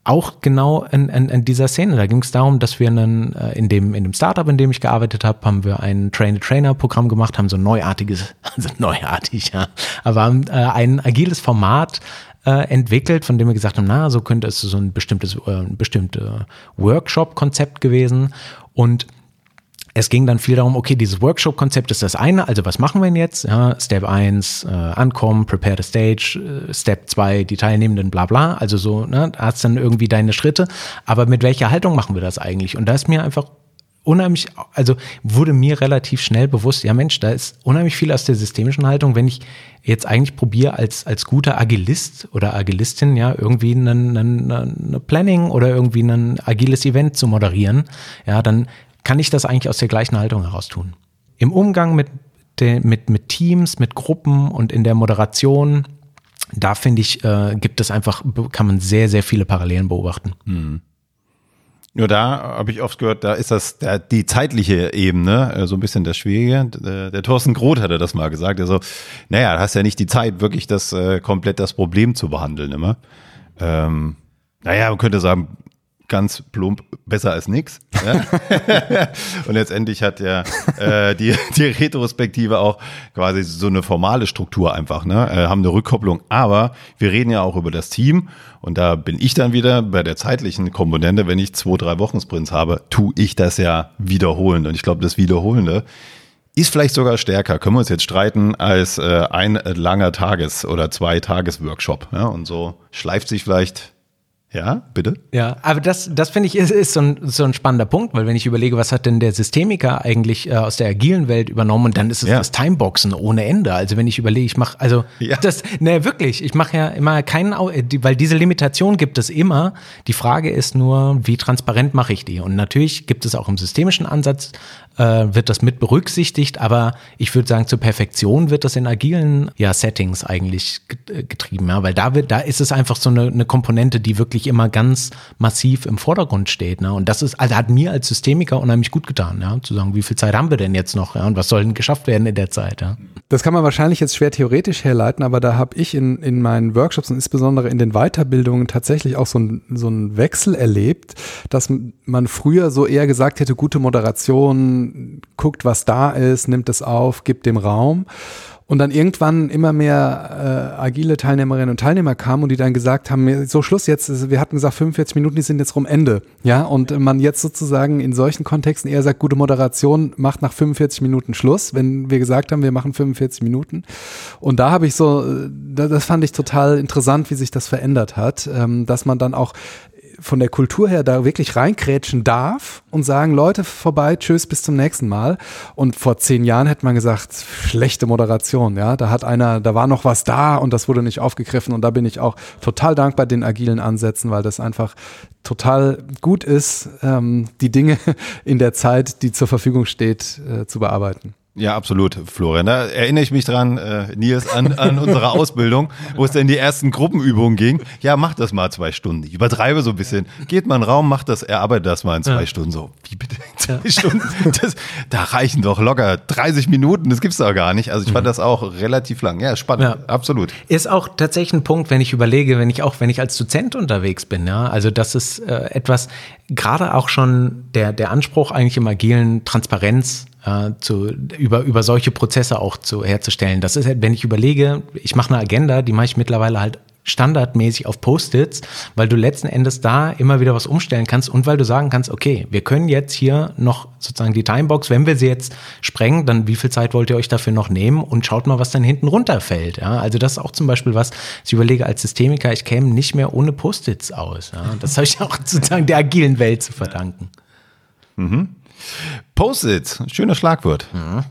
auch genau in, in, in dieser Szene. Da ging es darum, dass wir einen, äh, in, dem, in dem Startup, in dem ich gearbeitet habe, haben wir ein Train-the-Trainer-Programm gemacht, haben so ein neuartiges, <laughs> also neuartig, ja, aber haben äh, ein agiles Format äh, entwickelt, von dem wir gesagt haben, na, so könnte es so ein bestimmtes, äh, bestimmtes Workshop-Konzept gewesen und es ging dann viel darum, okay, dieses Workshop-Konzept ist das eine, also was machen wir denn jetzt? Ja, Step 1, äh, ankommen, prepare the stage, äh, Step 2, die Teilnehmenden, bla bla. Also so, ne, hast dann irgendwie deine Schritte. Aber mit welcher Haltung machen wir das eigentlich? Und da ist mir einfach unheimlich, also wurde mir relativ schnell bewusst, ja Mensch, da ist unheimlich viel aus der systemischen Haltung, wenn ich jetzt eigentlich probiere, als, als guter Agilist oder Agilistin, ja, irgendwie eine, eine, eine Planning oder irgendwie ein agiles Event zu moderieren, ja, dann kann ich das eigentlich aus der gleichen Haltung heraus tun. Im Umgang mit, de, mit, mit Teams, mit Gruppen und in der Moderation, da finde ich, äh, gibt es einfach, kann man sehr, sehr viele Parallelen beobachten. Mhm. Nur da habe ich oft gehört, da ist das der, die zeitliche Ebene äh, so ein bisschen das Schwierige. Der, der Thorsten Groth hatte das mal gesagt. Also, naja, du hast ja nicht die Zeit, wirklich das äh, komplett das Problem zu behandeln immer. Ähm, naja, man könnte sagen, ganz plump besser als nix. Ja? <laughs> und letztendlich hat ja äh, die, die Retrospektive auch quasi so eine formale Struktur einfach, ne? Äh, haben eine Rückkopplung. Aber wir reden ja auch über das Team und da bin ich dann wieder bei der zeitlichen Komponente, wenn ich zwei, drei Wochen Sprints habe, tue ich das ja wiederholend. Und ich glaube, das Wiederholende ist vielleicht sogar stärker, können wir uns jetzt streiten, als äh, ein langer Tages- oder zwei Tages-Workshop. Ja? Und so schleift sich vielleicht ja, bitte? Ja, aber das, das finde ich ist, ist so, ein, so ein spannender Punkt, weil wenn ich überlege, was hat denn der Systemiker eigentlich äh, aus der agilen Welt übernommen und dann ist es ja. das Timeboxen ohne Ende. Also wenn ich überlege, ich mache, also ja. das, ne, wirklich, ich mache ja immer keinen, weil diese Limitation gibt es immer. Die Frage ist nur, wie transparent mache ich die? Und natürlich gibt es auch im systemischen Ansatz äh, wird das mit berücksichtigt, aber ich würde sagen, zur Perfektion wird das in agilen ja, Settings eigentlich äh, getrieben, ja, weil da wird, da ist es einfach so eine, eine Komponente, die wirklich immer ganz massiv im Vordergrund steht. Ne? Und das ist, also hat mir als Systemiker unheimlich gut getan, ja, zu sagen, wie viel Zeit haben wir denn jetzt noch, ja, und was soll denn geschafft werden in der Zeit, ja. Das kann man wahrscheinlich jetzt schwer theoretisch herleiten, aber da habe ich in, in meinen Workshops und insbesondere in den Weiterbildungen tatsächlich auch so ein, so einen Wechsel erlebt, dass man früher so eher gesagt hätte, gute Moderation, guckt, was da ist, nimmt es auf, gibt dem Raum. Und dann irgendwann immer mehr äh, agile Teilnehmerinnen und Teilnehmer kamen und die dann gesagt haben, so Schluss jetzt, wir hatten gesagt 45 Minuten, die sind jetzt rum Ende. Ja, und man jetzt sozusagen in solchen Kontexten eher sagt, gute Moderation macht nach 45 Minuten Schluss, wenn wir gesagt haben, wir machen 45 Minuten. Und da habe ich so, äh, das fand ich total interessant, wie sich das verändert hat, ähm, dass man dann auch von der Kultur her da wirklich reinkrätschen darf und sagen, Leute, vorbei, tschüss, bis zum nächsten Mal. Und vor zehn Jahren hätte man gesagt, schlechte Moderation, ja. Da hat einer, da war noch was da und das wurde nicht aufgegriffen. Und da bin ich auch total dankbar den agilen Ansätzen, weil das einfach total gut ist, ähm, die Dinge <laughs> in der Zeit, die zur Verfügung steht, äh, zu bearbeiten. Ja, absolut, Florian. Da erinnere ich mich dran, äh, Nils, an, an unsere Ausbildung, wo es dann die ersten Gruppenübungen ging. Ja, mach das mal zwei Stunden. Ich übertreibe so ein bisschen. Geht mal in den Raum, macht das, erarbeitet das mal in zwei ja. Stunden. So, wie bitte? <laughs> Zwei ja. Stunden? Das, da reichen doch locker 30 Minuten. Das gibt's doch gar nicht. Also ich fand mhm. das auch relativ lang. Ja, spannend. Ja. Absolut. Ist auch tatsächlich ein Punkt, wenn ich überlege, wenn ich auch, wenn ich als Dozent unterwegs bin, ja. Also das ist äh, etwas, gerade auch schon der, der Anspruch eigentlich im agilen Transparenz äh, zu, über, über solche Prozesse auch zu, herzustellen. Das ist, wenn ich überlege, ich mache eine Agenda, die mache ich mittlerweile halt standardmäßig auf Post-its, weil du letzten Endes da immer wieder was umstellen kannst und weil du sagen kannst, okay, wir können jetzt hier noch sozusagen die Timebox, wenn wir sie jetzt sprengen, dann wie viel Zeit wollt ihr euch dafür noch nehmen und schaut mal, was dann hinten runterfällt. Ja? Also das ist auch zum Beispiel was, ich überlege als Systemiker, ich käme nicht mehr ohne Post-its aus. Ja? Das habe ich auch <laughs> sozusagen der agilen Welt zu verdanken. Mhm. Post-its, schönes Schlagwort. Mhm.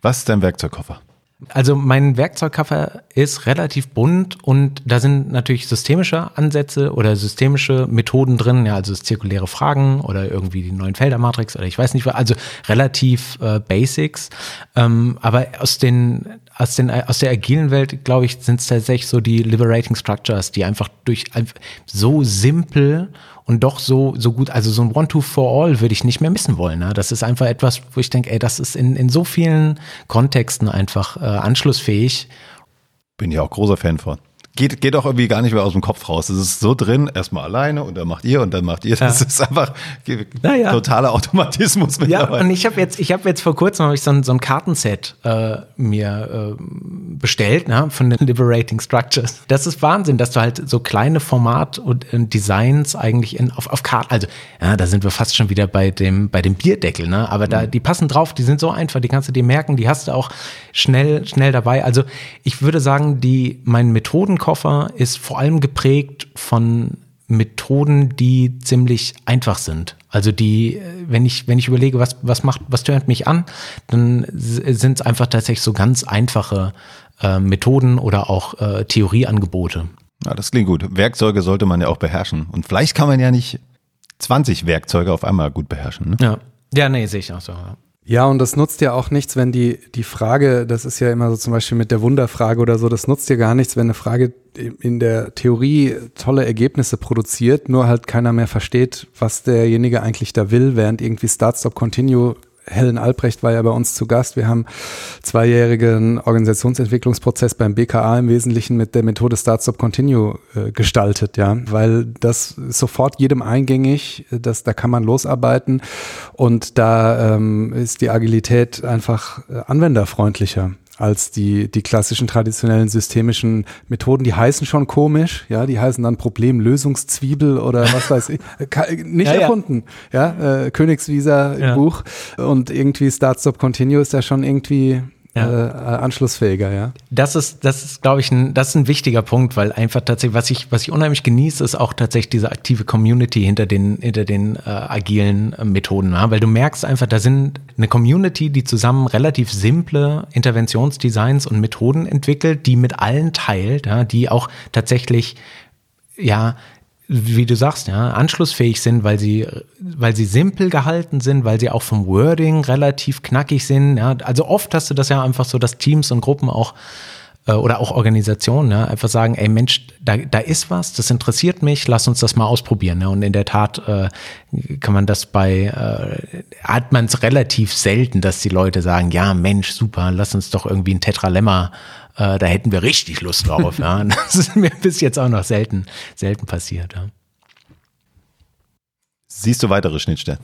Was ist dein Werkzeugkoffer? Also mein Werkzeugkoffer ist relativ bunt und da sind natürlich systemische Ansätze oder systemische Methoden drin, ja, also zirkuläre Fragen oder irgendwie die neuen Feldermatrix oder ich weiß nicht, also relativ äh, Basics. Ähm, aber aus den aus, den, aus der agilen Welt, glaube ich, sind es tatsächlich so die Liberating Structures, die einfach durch so simpel und doch so, so gut, also so ein One-Two-For-All würde ich nicht mehr missen wollen. Ne? Das ist einfach etwas, wo ich denke, ey, das ist in, in so vielen Kontexten einfach äh, anschlussfähig. Bin ja auch großer Fan von geht, geht auch irgendwie gar nicht mehr aus dem Kopf raus. Es ist so drin, erstmal alleine und dann macht ihr und dann macht ihr. Das ja. ist einfach naja. totaler Automatismus mittlerweile. Ja, und ich habe jetzt, ich habe jetzt vor kurzem ich so ein, so ein Kartenset äh, mir äh, bestellt, ne, von den Liberating Structures. Das ist Wahnsinn, dass du halt so kleine Format und äh, Designs eigentlich in, auf, auf Karten, also ja, da sind wir fast schon wieder bei dem, bei dem Bierdeckel, ne? Aber da, mhm. die passen drauf, die sind so einfach, die kannst du dir merken, die hast du auch schnell, schnell dabei. Also ich würde sagen, die, mein Methodenkoffer ist vor allem geprägt von Methoden, die ziemlich einfach sind. Also die, wenn ich, wenn ich überlege, was, was macht, was tönt mich an, dann sind es einfach tatsächlich so ganz einfache äh, Methoden oder auch äh, Theorieangebote. Ja, das klingt gut. Werkzeuge sollte man ja auch beherrschen. Und vielleicht kann man ja nicht 20 Werkzeuge auf einmal gut beherrschen. Ne? Ja. Ja, nee, sehe ich auch so. Ja. Und das nutzt ja auch nichts, wenn die, die Frage, das ist ja immer so zum Beispiel mit der Wunderfrage oder so, das nutzt ja gar nichts, wenn eine Frage in der Theorie tolle Ergebnisse produziert, nur halt keiner mehr versteht, was derjenige eigentlich da will, während irgendwie Start, Stop, Continue Helen Albrecht war ja bei uns zu Gast. Wir haben zweijährigen Organisationsentwicklungsprozess beim BKA im Wesentlichen mit der Methode Start Stop Continue äh, gestaltet, ja, weil das sofort jedem eingängig, das, da kann man losarbeiten. Und da ähm, ist die Agilität einfach äh, anwenderfreundlicher als die, die klassischen traditionellen systemischen Methoden. Die heißen schon komisch, ja, die heißen dann Problemlösungszwiebel oder was weiß ich. <laughs> Nicht ja, erfunden, ja, ja äh, Königsvisa ja. Buch und irgendwie Start, Stop, Continue ist ja schon irgendwie ja. äh, anschlussfähiger, ja. Das ist, das ist, glaube ich, ein, das ist ein wichtiger Punkt, weil einfach tatsächlich, was ich, was ich unheimlich genieße, ist auch tatsächlich diese aktive Community hinter den, hinter den äh, agilen äh, Methoden, ja? weil du merkst einfach, da sind eine Community, die zusammen relativ simple Interventionsdesigns und Methoden entwickelt, die mit allen teilt, ja? die auch tatsächlich ja, wie du sagst, ja, anschlussfähig sind, weil sie, weil sie simpel gehalten sind, weil sie auch vom Wording relativ knackig sind. Ja. Also oft hast du das ja einfach so, dass Teams und Gruppen auch äh, oder auch Organisationen ja, einfach sagen, ey Mensch, da, da ist was, das interessiert mich, lass uns das mal ausprobieren. Ja. Und in der Tat äh, kann man das bei, äh, hat man es relativ selten, dass die Leute sagen, ja Mensch, super, lass uns doch irgendwie ein Tetralemma äh, da hätten wir richtig Lust drauf. ja. <laughs> Das ist mir bis jetzt auch noch selten, selten passiert. Ja. Siehst du weitere Schnittstellen?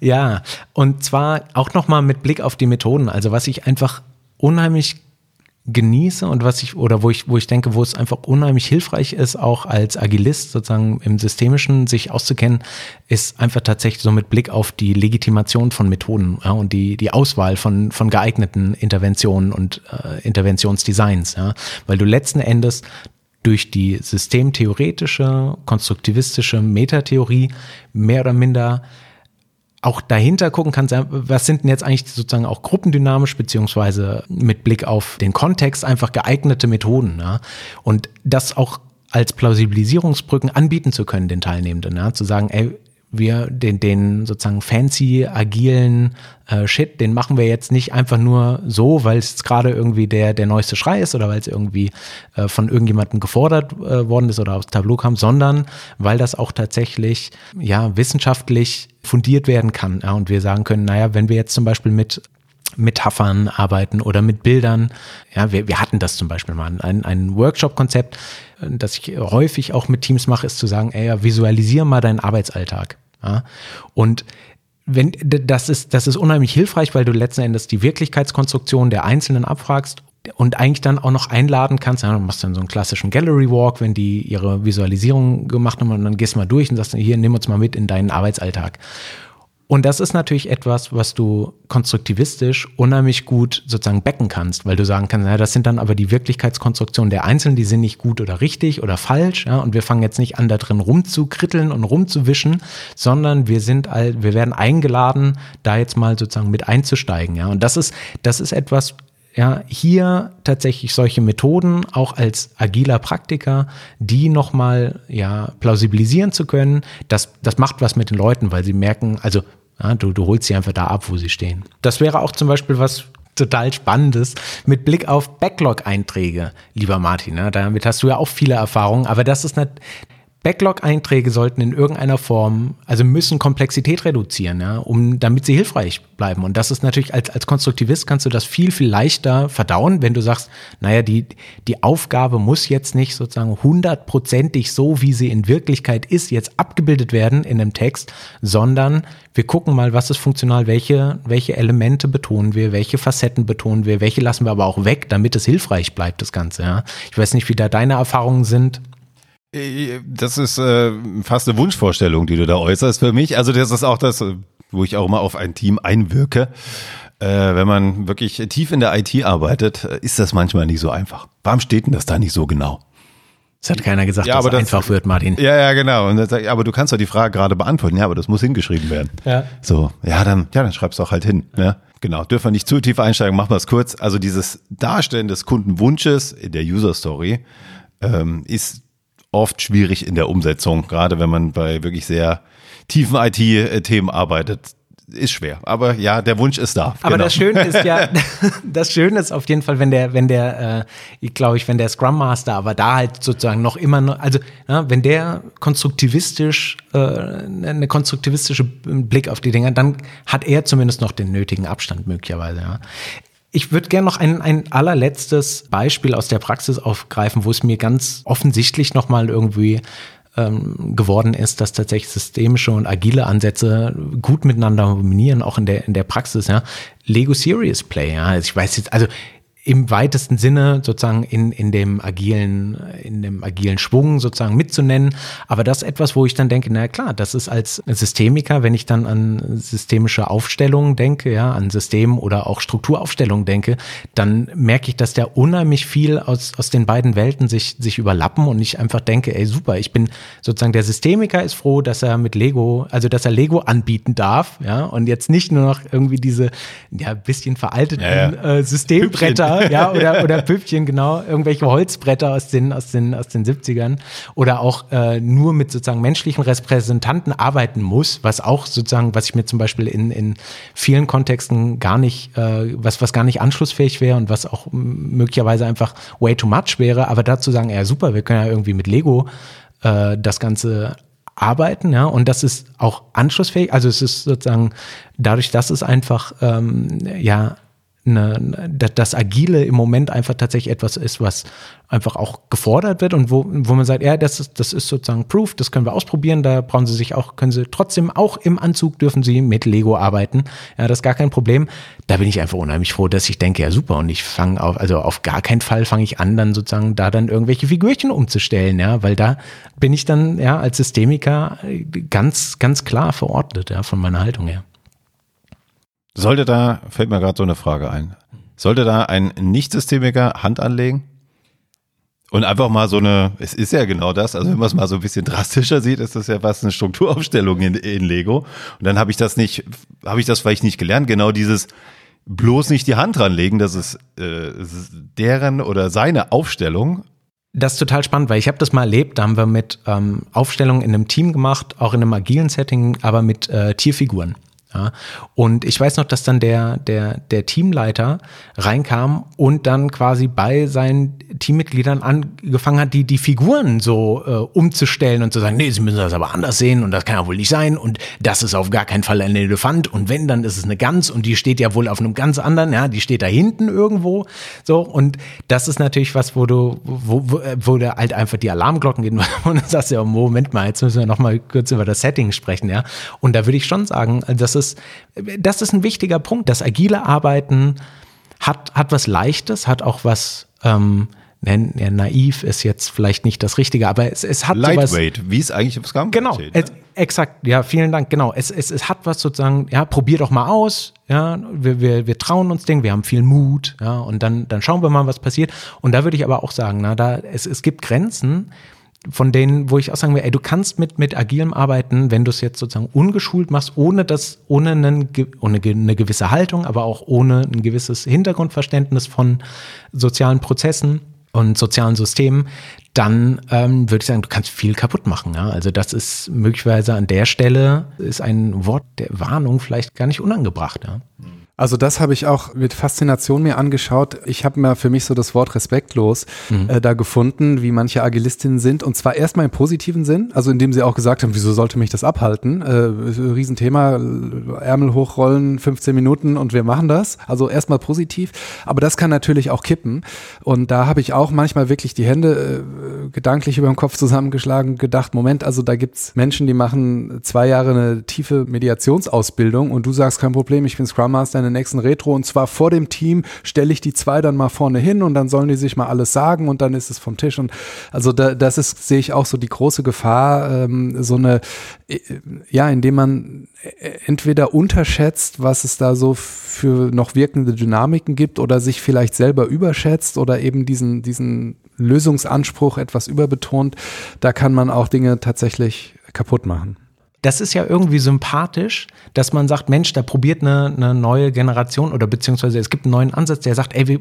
Ja, und zwar auch nochmal mit Blick auf die Methoden. Also was ich einfach unheimlich genieße und was ich, oder wo ich, wo ich denke, wo es einfach unheimlich hilfreich ist, auch als Agilist sozusagen im Systemischen sich auszukennen, ist einfach tatsächlich so mit Blick auf die Legitimation von Methoden ja, und die, die Auswahl von, von geeigneten Interventionen und äh, Interventionsdesigns. Ja, weil du letzten Endes durch die systemtheoretische, konstruktivistische Metatheorie mehr oder minder auch dahinter gucken kannst, was sind denn jetzt eigentlich sozusagen auch gruppendynamisch beziehungsweise mit Blick auf den Kontext einfach geeignete Methoden. Ja? Und das auch als Plausibilisierungsbrücken anbieten zu können den Teilnehmenden, ja? zu sagen, ey, wir den, den sozusagen fancy, agilen äh, Shit, den machen wir jetzt nicht einfach nur so, weil es gerade irgendwie der, der neueste Schrei ist oder weil es irgendwie äh, von irgendjemandem gefordert äh, worden ist oder aufs Tableau kam, sondern weil das auch tatsächlich ja wissenschaftlich fundiert werden kann. Ja, und wir sagen können, naja, wenn wir jetzt zum Beispiel mit Metaphern arbeiten oder mit Bildern. Ja, wir, wir hatten das zum Beispiel mal. Ein, ein Workshop-Konzept, das ich häufig auch mit Teams mache, ist zu sagen, ey, ja, visualisier mal deinen Arbeitsalltag. Ja? Und wenn, das ist, das ist unheimlich hilfreich, weil du letzten Endes die Wirklichkeitskonstruktion der Einzelnen abfragst und eigentlich dann auch noch einladen kannst. Ja, du machst dann so einen klassischen Gallery Walk, wenn die ihre Visualisierung gemacht haben und dann gehst du mal durch und sagst, hier, nimm uns mal mit in deinen Arbeitsalltag. Und das ist natürlich etwas, was du konstruktivistisch unheimlich gut sozusagen becken kannst, weil du sagen kannst, ja, das sind dann aber die Wirklichkeitskonstruktionen der Einzelnen, die sind nicht gut oder richtig oder falsch, ja, und wir fangen jetzt nicht an, da drin rumzukritteln und rumzuwischen, sondern wir sind all, wir werden eingeladen, da jetzt mal sozusagen mit einzusteigen, ja. Und das ist, das ist etwas, ja, hier tatsächlich solche Methoden auch als agiler Praktiker, die nochmal, ja, plausibilisieren zu können, das, das macht was mit den Leuten, weil sie merken, also, ja, du, du holst sie einfach da ab, wo sie stehen. Das wäre auch zum Beispiel was total Spannendes mit Blick auf Backlog-Einträge, lieber Martin. Ne? Damit hast du ja auch viele Erfahrungen, aber das ist nicht, Backlog-Einträge sollten in irgendeiner Form, also müssen Komplexität reduzieren, ja, um, damit sie hilfreich bleiben. Und das ist natürlich als, als Konstruktivist kannst du das viel, viel leichter verdauen, wenn du sagst, naja, die, die Aufgabe muss jetzt nicht sozusagen hundertprozentig so, wie sie in Wirklichkeit ist, jetzt abgebildet werden in einem Text, sondern wir gucken mal, was ist funktional, welche, welche Elemente betonen wir, welche Facetten betonen wir, welche lassen wir aber auch weg, damit es hilfreich bleibt, das Ganze, ja. Ich weiß nicht, wie da deine Erfahrungen sind. Das ist äh, fast eine Wunschvorstellung, die du da äußerst für mich. Also das ist auch das, wo ich auch mal auf ein Team einwirke. Äh, wenn man wirklich tief in der IT arbeitet, äh, ist das manchmal nicht so einfach. Warum steht denn das da nicht so genau? Es hat keiner gesagt, ja, dass es das, einfach wird, Martin. Ja, ja, genau. Und das, aber du kannst doch die Frage gerade beantworten. Ja, aber das muss hingeschrieben werden. Ja. So, ja, dann, ja, dann schreibst du auch halt hin. Ja. Genau, dürfen wir nicht zu tief einsteigen, machen wir es kurz. Also dieses Darstellen des Kundenwunsches in der User Story ähm, ist oft schwierig in der Umsetzung, gerade wenn man bei wirklich sehr tiefen IT-Themen arbeitet. Ist schwer, aber ja, der Wunsch ist da. Aber genau. das Schöne ist ja, <laughs> das Schöne ist auf jeden Fall, wenn der, wenn der, äh, glaube ich, wenn der Scrum Master, aber da halt sozusagen noch immer, noch, also ja, wenn der konstruktivistisch, äh, eine konstruktivistische Blick auf die Dinge, dann hat er zumindest noch den nötigen Abstand möglicherweise. Ja. Ich würde gerne noch ein, ein allerletztes Beispiel aus der Praxis aufgreifen, wo es mir ganz offensichtlich nochmal irgendwie ähm, geworden ist, dass tatsächlich systemische und agile Ansätze gut miteinander kombinieren, auch in der, in der Praxis, ja. Lego Serious Play, ja. Also ich weiß jetzt, also im weitesten Sinne sozusagen in, in dem agilen, in dem agilen Schwung sozusagen mitzunennen. Aber das ist etwas, wo ich dann denke, na klar, das ist als Systemiker, wenn ich dann an systemische Aufstellungen denke, ja, an System oder auch Strukturaufstellungen denke, dann merke ich, dass da unheimlich viel aus, aus den beiden Welten sich, sich überlappen und ich einfach denke, ey, super, ich bin sozusagen der Systemiker ist froh, dass er mit Lego, also dass er Lego anbieten darf, ja, und jetzt nicht nur noch irgendwie diese, ja, bisschen veralteten ja, ja. Äh, Systembretter <laughs> ja, oder, oder Püppchen, genau, irgendwelche Holzbretter aus den, aus den, aus den 70ern oder auch äh, nur mit sozusagen menschlichen Repräsentanten arbeiten muss, was auch sozusagen, was ich mir zum Beispiel in, in vielen Kontexten gar nicht, äh, was, was gar nicht anschlussfähig wäre und was auch möglicherweise einfach way too much wäre, aber dazu sagen, ja super, wir können ja irgendwie mit Lego äh, das Ganze arbeiten, ja, und das ist auch anschlussfähig. Also es ist sozusagen dadurch, dass es einfach ähm, ja eine, das Agile im Moment einfach tatsächlich etwas ist, was einfach auch gefordert wird und wo, wo man sagt, ja, das ist, das ist sozusagen Proof, das können wir ausprobieren, da brauchen Sie sich auch, können Sie trotzdem auch im Anzug dürfen Sie mit Lego arbeiten. Ja, das ist gar kein Problem. Da bin ich einfach unheimlich froh, dass ich denke, ja super, und ich fange auf, also auf gar keinen Fall fange ich an, dann sozusagen da dann irgendwelche Figürchen umzustellen, ja, weil da bin ich dann ja als Systemiker ganz, ganz klar verordnet, ja, von meiner Haltung her. Sollte da, fällt mir gerade so eine Frage ein, sollte da ein Nicht-Systemiker Hand anlegen? Und einfach mal so eine, es ist ja genau das, also wenn man es mal so ein bisschen drastischer sieht, ist das ja fast eine Strukturaufstellung in, in Lego. Und dann habe ich das nicht, habe ich das vielleicht nicht gelernt, genau dieses bloß nicht die Hand dran legen, das ist, äh, deren oder seine Aufstellung Das ist total spannend, weil ich habe das mal erlebt, da haben wir mit ähm, Aufstellungen in einem Team gemacht, auch in einem agilen Setting, aber mit äh, Tierfiguren. Ja. Und ich weiß noch, dass dann der, der, der Teamleiter reinkam und dann quasi bei seinen Teammitgliedern angefangen hat, die, die Figuren so äh, umzustellen und zu sagen, nee, sie müssen das aber anders sehen und das kann ja wohl nicht sein und das ist auf gar keinen Fall ein Elefant und wenn, dann ist es eine Gans und die steht ja wohl auf einem ganz anderen, ja, die steht da hinten irgendwo, so und das ist natürlich was, wo du, wo, wo, wo da halt einfach die Alarmglocken gehen und du sagst ja, Moment mal, jetzt müssen wir noch mal kurz über das Setting sprechen, ja, und da würde ich schon sagen, das ist, das ist ein wichtiger Punkt, das agile Arbeiten hat, hat was Leichtes, hat auch was, ähm, ja, naiv ist jetzt vielleicht nicht das Richtige, aber es, es hat Lightweight, sowas, wie es eigentlich auf Scrum Genau, steht, es, exakt, ja, vielen Dank, genau. Es, es, es hat was sozusagen, ja, probier doch mal aus, ja, wir, wir, wir trauen uns Ding, wir haben viel Mut, ja, und dann, dann schauen wir mal, was passiert. Und da würde ich aber auch sagen, na, da, es, es gibt Grenzen, von denen, wo ich auch sagen will, ey, du kannst mit, mit agilem arbeiten, wenn du es jetzt sozusagen ungeschult machst, ohne das, ohne, einen, ohne eine gewisse Haltung, aber auch ohne ein gewisses Hintergrundverständnis von sozialen Prozessen und sozialen Systemen, dann ähm, würde ich sagen, du kannst viel kaputt machen. Ja? Also das ist möglicherweise an der Stelle ist ein Wort der Warnung vielleicht gar nicht unangebracht. Ja? Also das habe ich auch mit Faszination mir angeschaut. Ich habe mir für mich so das Wort respektlos mhm. äh, da gefunden, wie manche Agilistinnen sind. Und zwar erstmal im positiven Sinn, also indem sie auch gesagt haben, wieso sollte mich das abhalten? Äh, Riesenthema, Ärmel hochrollen, 15 Minuten und wir machen das. Also erstmal positiv. Aber das kann natürlich auch kippen. Und da habe ich auch manchmal wirklich die Hände äh, gedanklich über dem Kopf zusammengeschlagen, gedacht, Moment, also da gibt's Menschen, die machen zwei Jahre eine tiefe Mediationsausbildung und du sagst, kein Problem, ich bin Scrum Master der nächsten Retro. Und zwar vor dem Team stelle ich die zwei dann mal vorne hin und dann sollen die sich mal alles sagen und dann ist es vom Tisch. Und also da, das ist, sehe ich auch so die große Gefahr, ähm, so eine, äh, ja, indem man äh, entweder unterschätzt, was es da so für noch wirkende Dynamiken gibt oder sich vielleicht selber überschätzt oder eben diesen, diesen Lösungsanspruch etwas überbetont, da kann man auch Dinge tatsächlich kaputt machen das ist ja irgendwie sympathisch, dass man sagt, Mensch, da probiert eine, eine neue Generation oder beziehungsweise es gibt einen neuen Ansatz, der sagt, ey, wir,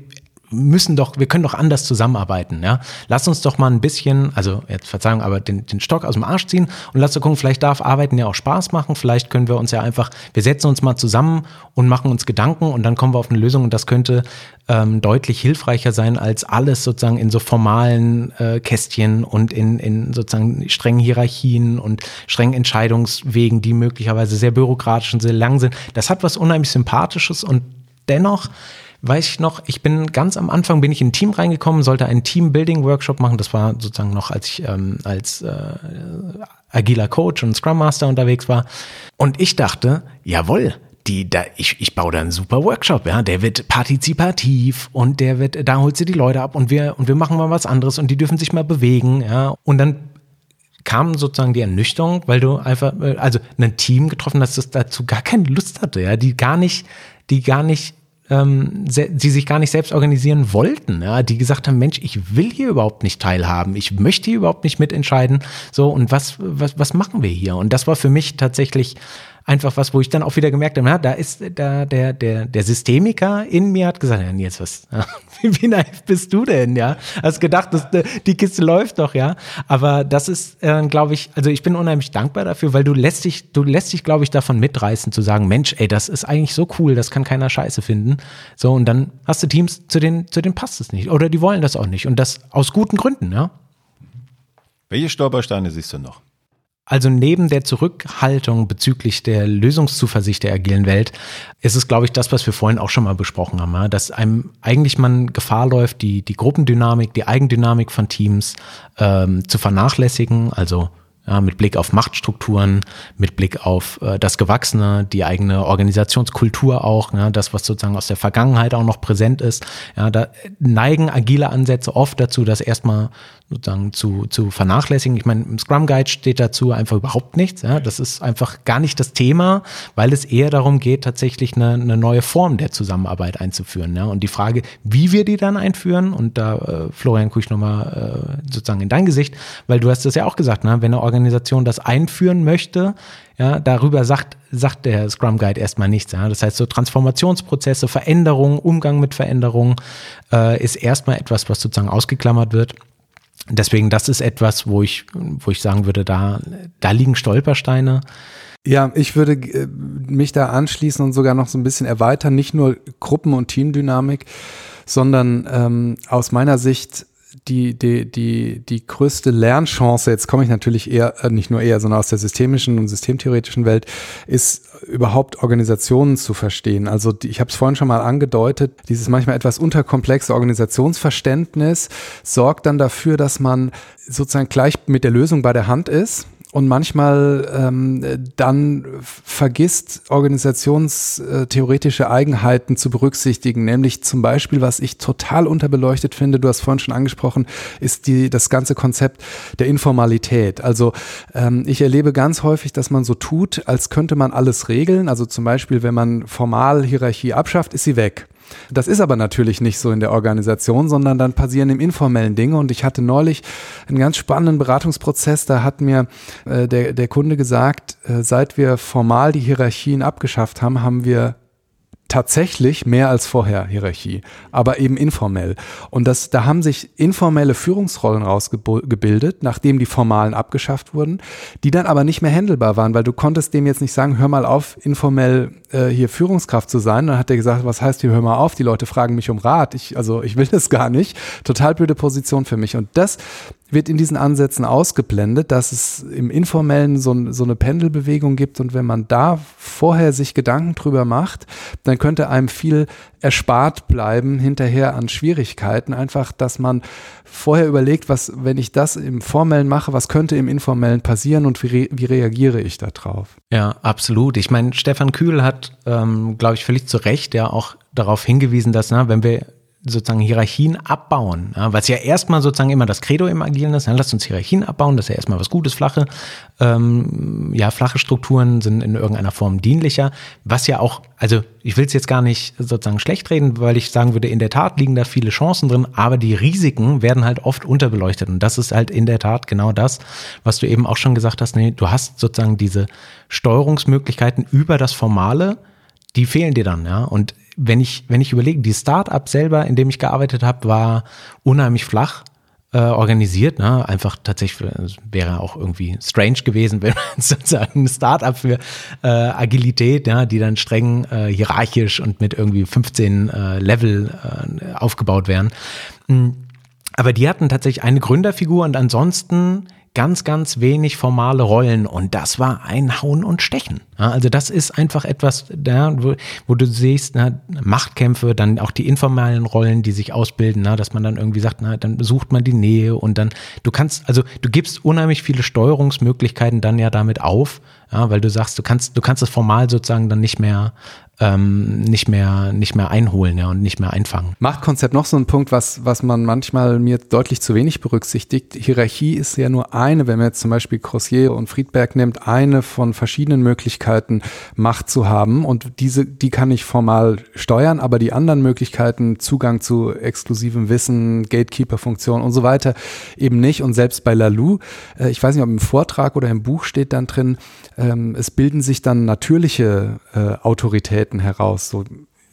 müssen doch, wir können doch anders zusammenarbeiten, ja. Lass uns doch mal ein bisschen, also jetzt Verzeihung, aber den, den Stock aus dem Arsch ziehen und lass uns gucken, vielleicht darf Arbeiten ja auch Spaß machen, vielleicht können wir uns ja einfach, wir setzen uns mal zusammen und machen uns Gedanken und dann kommen wir auf eine Lösung und das könnte ähm, deutlich hilfreicher sein als alles sozusagen in so formalen äh, Kästchen und in, in sozusagen strengen Hierarchien und strengen Entscheidungswegen, die möglicherweise sehr bürokratisch und sehr lang sind. Das hat was unheimlich Sympathisches und dennoch weiß ich noch, ich bin ganz am Anfang bin ich in ein Team reingekommen, sollte einen Team-Building-Workshop machen. Das war sozusagen noch, als ich ähm, als äh, agiler Coach und Scrum Master unterwegs war. Und ich dachte, jawohl, die, da, ich, ich baue da einen super Workshop, ja, der wird partizipativ und der wird, da holst du die Leute ab und wir, und wir machen mal was anderes und die dürfen sich mal bewegen, ja. Und dann kam sozusagen die Ernüchterung, weil du einfach, äh, also ein Team getroffen hast, das dazu gar keine Lust hatte, ja, die gar nicht, die gar nicht ähm, die sich gar nicht selbst organisieren wollten, ja, die gesagt haben, Mensch, ich will hier überhaupt nicht teilhaben, ich möchte hier überhaupt nicht mitentscheiden, so und was, was, was machen wir hier? Und das war für mich tatsächlich einfach was, wo ich dann auch wieder gemerkt habe, na, da ist da der, der, der Systemiker in mir hat gesagt, ja, Nils, was, <laughs> wie, naiv bist du denn, ja? Hast gedacht, dass, die Kiste läuft doch, ja? Aber das ist, äh, glaube ich, also ich bin unheimlich dankbar dafür, weil du lässt dich, du lässt dich, glaube ich, davon mitreißen, zu sagen, Mensch, ey, das ist eigentlich so cool, das kann keiner scheiße finden. So, und dann hast du Teams, zu denen, zu denen passt es nicht. Oder die wollen das auch nicht. Und das aus guten Gründen, ja? Welche Stolpersteine siehst du noch? Also neben der Zurückhaltung bezüglich der Lösungszuversicht der agilen Welt ist es, glaube ich, das, was wir vorhin auch schon mal besprochen haben, dass einem eigentlich man Gefahr läuft, die, die Gruppendynamik, die Eigendynamik von Teams ähm, zu vernachlässigen. Also ja, mit Blick auf Machtstrukturen, mit Blick auf äh, das Gewachsene, die eigene Organisationskultur auch, ja, das, was sozusagen aus der Vergangenheit auch noch präsent ist. Ja, da neigen agile Ansätze oft dazu, das erstmal sozusagen zu, zu vernachlässigen. Ich meine, im Scrum Guide steht dazu einfach überhaupt nichts. Ja. Das ist einfach gar nicht das Thema, weil es eher darum geht, tatsächlich eine, eine neue Form der Zusammenarbeit einzuführen. Ja. Und die Frage, wie wir die dann einführen, und da, äh, Florian, gucke ich nochmal äh, sozusagen in dein Gesicht, weil du hast das ja auch gesagt, ne? wenn eine Organisation das einführen möchte, ja, darüber sagt, sagt der Scrum Guide erstmal nichts. Ja. Das heißt, so Transformationsprozesse, Veränderungen, Umgang mit Veränderungen äh, ist erstmal etwas, was sozusagen ausgeklammert wird. deswegen, das ist etwas, wo ich, wo ich sagen würde, da, da liegen Stolpersteine. Ja, ich würde äh, mich da anschließen und sogar noch so ein bisschen erweitern, nicht nur Gruppen- und Teamdynamik, sondern ähm, aus meiner Sicht die, die, die, die größte Lernchance, jetzt komme ich natürlich eher, äh, nicht nur eher, sondern aus der systemischen und systemtheoretischen Welt, ist überhaupt Organisationen zu verstehen. Also die, ich habe es vorhin schon mal angedeutet, dieses manchmal etwas unterkomplexe Organisationsverständnis sorgt dann dafür, dass man sozusagen gleich mit der Lösung bei der Hand ist und manchmal ähm, dann vergisst, organisationstheoretische Eigenheiten zu berücksichtigen, nämlich zum Beispiel, was ich total unterbeleuchtet finde, du hast vorhin schon angesprochen, ist die, das ganze Konzept der Informalität. Also ähm, ich erlebe ganz häufig, dass man so tut, als könnte man alles regeln. Also zum Beispiel, wenn man formal Hierarchie abschafft, ist sie weg. Das ist aber natürlich nicht so in der Organisation, sondern dann passieren im informellen Dinge. Und ich hatte neulich einen ganz spannenden Beratungsprozess. Da hat mir äh, der, der Kunde gesagt, äh, seit wir formal die Hierarchien abgeschafft haben, haben wir tatsächlich mehr als vorher Hierarchie, aber eben informell. Und das, da haben sich informelle Führungsrollen rausgebildet, nachdem die formalen abgeschafft wurden, die dann aber nicht mehr händelbar waren, weil du konntest dem jetzt nicht sagen, hör mal auf, informell äh, hier Führungskraft zu sein. dann hat er gesagt, was heißt hier, hör mal auf, die Leute fragen mich um Rat. Ich, also ich will das gar nicht. Total blöde Position für mich. Und das wird in diesen Ansätzen ausgeblendet, dass es im Informellen so, so, eine Pendelbewegung gibt und wenn man da vorher sich Gedanken drüber macht, dann könnte einem viel erspart bleiben hinterher an Schwierigkeiten. Einfach, dass man vorher überlegt, was, wenn ich das im Formellen mache, was könnte im Informellen passieren und wie, re wie reagiere ich darauf? Ja, absolut. Ich meine, Stefan Kühl hat, ähm, glaube ich, völlig zu Recht ja auch darauf hingewiesen, dass, na, wenn wir sozusagen Hierarchien abbauen, was ja erstmal sozusagen immer das Credo im Agilen ist, lasst uns Hierarchien abbauen, das ist ja erstmal was Gutes, flache, ähm, ja, flache Strukturen sind in irgendeiner Form dienlicher, was ja auch, also ich will es jetzt gar nicht sozusagen schlecht reden, weil ich sagen würde, in der Tat liegen da viele Chancen drin, aber die Risiken werden halt oft unterbeleuchtet und das ist halt in der Tat genau das, was du eben auch schon gesagt hast, nee, du hast sozusagen diese Steuerungsmöglichkeiten über das Formale, die fehlen dir dann, ja. Und wenn ich, wenn ich überlege, die Start-up selber, in dem ich gearbeitet habe, war unheimlich flach äh, organisiert. Ne? Einfach tatsächlich wäre auch irgendwie strange gewesen, <laughs> wenn man sozusagen ein Start-up für äh, Agilität, ja, die dann streng äh, hierarchisch und mit irgendwie 15 äh, Level äh, aufgebaut wären. Hm. Aber die hatten tatsächlich eine Gründerfigur und ansonsten ganz, ganz wenig formale Rollen und das war ein Hauen und Stechen. Ja, also das ist einfach etwas, ja, wo, wo, du siehst, na, Machtkämpfe, dann auch die informellen Rollen, die sich ausbilden, na, dass man dann irgendwie sagt, na, dann sucht man die Nähe und dann, du kannst, also du gibst unheimlich viele Steuerungsmöglichkeiten dann ja damit auf, ja, weil du sagst, du kannst, du kannst es formal sozusagen dann nicht mehr ähm, nicht mehr nicht mehr einholen ja, und nicht mehr einfangen. Machtkonzept noch so ein Punkt, was was man manchmal mir deutlich zu wenig berücksichtigt. Hierarchie ist ja nur eine, wenn man jetzt zum Beispiel Crossier und Friedberg nimmt, eine von verschiedenen Möglichkeiten Macht zu haben und diese die kann ich formal steuern, aber die anderen Möglichkeiten Zugang zu exklusivem Wissen, Gatekeeper-Funktion und so weiter eben nicht. Und selbst bei Lalou, äh, ich weiß nicht, ob im Vortrag oder im Buch steht dann drin, ähm, es bilden sich dann natürliche äh, Autoritäten heraus. So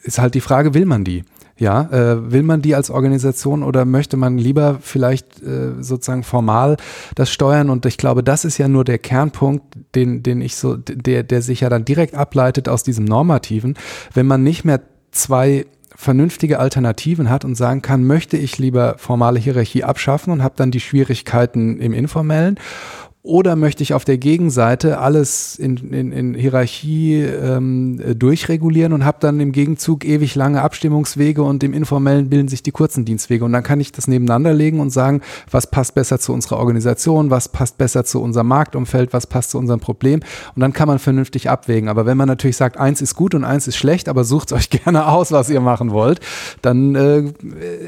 ist halt die Frage, will man die? Ja, äh, will man die als Organisation oder möchte man lieber vielleicht äh, sozusagen formal das steuern? Und ich glaube, das ist ja nur der Kernpunkt, den, den ich so, der, der sich ja dann direkt ableitet aus diesem Normativen. Wenn man nicht mehr zwei vernünftige Alternativen hat und sagen kann, möchte ich lieber formale Hierarchie abschaffen und habe dann die Schwierigkeiten im Informellen oder möchte ich auf der Gegenseite alles in, in, in Hierarchie ähm, durchregulieren und habe dann im Gegenzug ewig lange Abstimmungswege und im Informellen bilden sich die kurzen Dienstwege. Und dann kann ich das nebeneinander legen und sagen, was passt besser zu unserer Organisation, was passt besser zu unserem Marktumfeld, was passt zu unserem Problem. Und dann kann man vernünftig abwägen. Aber wenn man natürlich sagt, eins ist gut und eins ist schlecht, aber sucht euch <laughs> gerne aus, was ihr machen wollt, dann äh,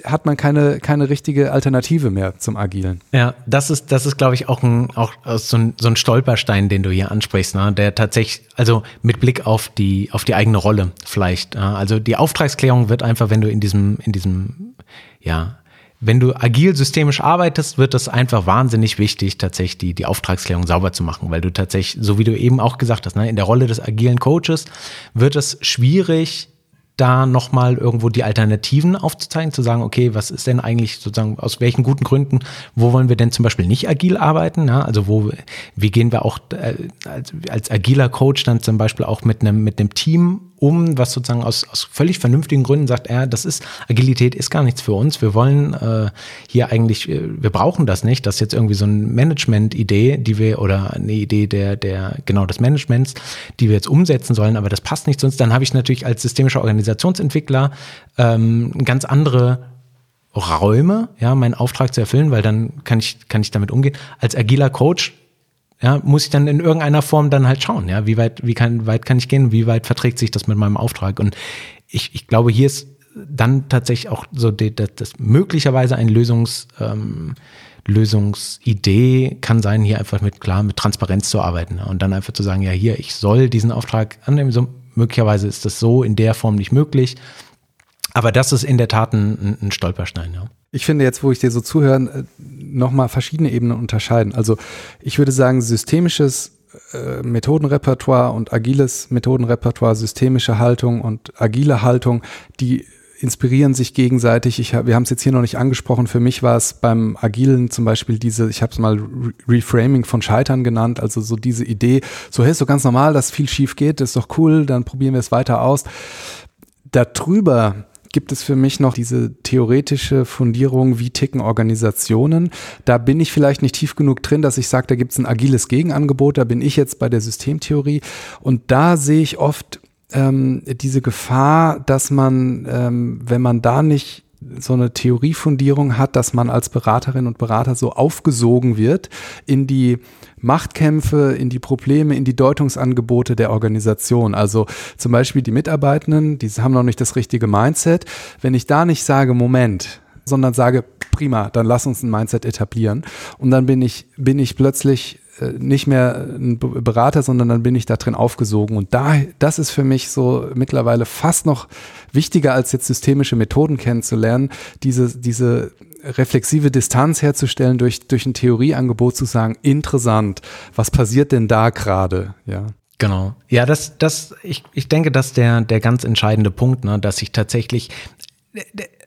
hat man keine, keine richtige Alternative mehr zum Agilen. Ja, das ist, das ist, glaube ich, auch ein, auch so ein, so ein Stolperstein, den du hier ansprichst, ne? der tatsächlich, also mit Blick auf die, auf die eigene Rolle vielleicht. Ja? Also die Auftragsklärung wird einfach, wenn du in diesem, in diesem, ja, wenn du agil systemisch arbeitest, wird es einfach wahnsinnig wichtig, tatsächlich die, die Auftragsklärung sauber zu machen, weil du tatsächlich, so wie du eben auch gesagt hast, ne, in der Rolle des agilen Coaches wird es schwierig, da nochmal irgendwo die Alternativen aufzuzeigen, zu sagen, okay, was ist denn eigentlich sozusagen, aus welchen guten Gründen, wo wollen wir denn zum Beispiel nicht agil arbeiten? Ja? Also wo, wie gehen wir auch äh, als, als agiler Coach dann zum Beispiel auch mit einem, mit einem Team um, was sozusagen aus, aus völlig vernünftigen Gründen sagt, ja, das ist, Agilität ist gar nichts für uns. Wir wollen äh, hier eigentlich, äh, wir brauchen das nicht. Das ist jetzt irgendwie so eine Management-Idee, die wir, oder eine Idee der, der, genau des Managements, die wir jetzt umsetzen sollen, aber das passt nicht zu uns. Dann habe ich natürlich als systemischer Organisationsentwickler ähm, ganz andere Räume, ja, meinen Auftrag zu erfüllen, weil dann kann ich, kann ich damit umgehen. Als agiler Coach ja, muss ich dann in irgendeiner Form dann halt schauen, ja, wie weit, wie kann, weit kann ich gehen, wie weit verträgt sich das mit meinem Auftrag? Und ich, ich glaube, hier ist dann tatsächlich auch so die, das, das möglicherweise ein Lösungs, ähm, Lösungsidee kann sein, hier einfach mit klar mit Transparenz zu arbeiten ja, und dann einfach zu sagen, ja, hier, ich soll diesen Auftrag annehmen. So, möglicherweise ist das so in der Form nicht möglich. Aber das ist in der Tat ein, ein Stolperstein, ja. Ich finde jetzt, wo ich dir so zuhöre, äh, nochmal verschiedene Ebenen unterscheiden. Also ich würde sagen, systemisches äh, Methodenrepertoire und agiles Methodenrepertoire, systemische Haltung und agile Haltung, die inspirieren sich gegenseitig. Ich, wir haben es jetzt hier noch nicht angesprochen. Für mich war es beim Agilen zum Beispiel diese, ich habe es mal Reframing von Scheitern genannt, also so diese Idee, so hey, ist doch ganz normal, dass viel schief geht, ist doch cool, dann probieren wir es weiter aus. Darüber gibt es für mich noch diese theoretische Fundierung, wie ticken Organisationen. Da bin ich vielleicht nicht tief genug drin, dass ich sage, da gibt es ein agiles Gegenangebot. Da bin ich jetzt bei der Systemtheorie. Und da sehe ich oft ähm, diese Gefahr, dass man, ähm, wenn man da nicht so eine Theoriefundierung hat, dass man als Beraterin und Berater so aufgesogen wird in die Machtkämpfe, in die Probleme, in die Deutungsangebote der Organisation. Also zum Beispiel die Mitarbeitenden, die haben noch nicht das richtige Mindset. Wenn ich da nicht sage, Moment, sondern sage, prima, dann lass uns ein Mindset etablieren. Und dann bin ich, bin ich plötzlich nicht mehr ein Berater, sondern dann bin ich da drin aufgesogen. Und da, das ist für mich so mittlerweile fast noch wichtiger als jetzt systemische Methoden kennenzulernen, diese, diese reflexive Distanz herzustellen durch, durch ein Theorieangebot zu sagen, interessant, was passiert denn da gerade, ja. Genau. Ja, das, das, ich, ich denke, das ist der, der ganz entscheidende Punkt, ne, dass ich tatsächlich,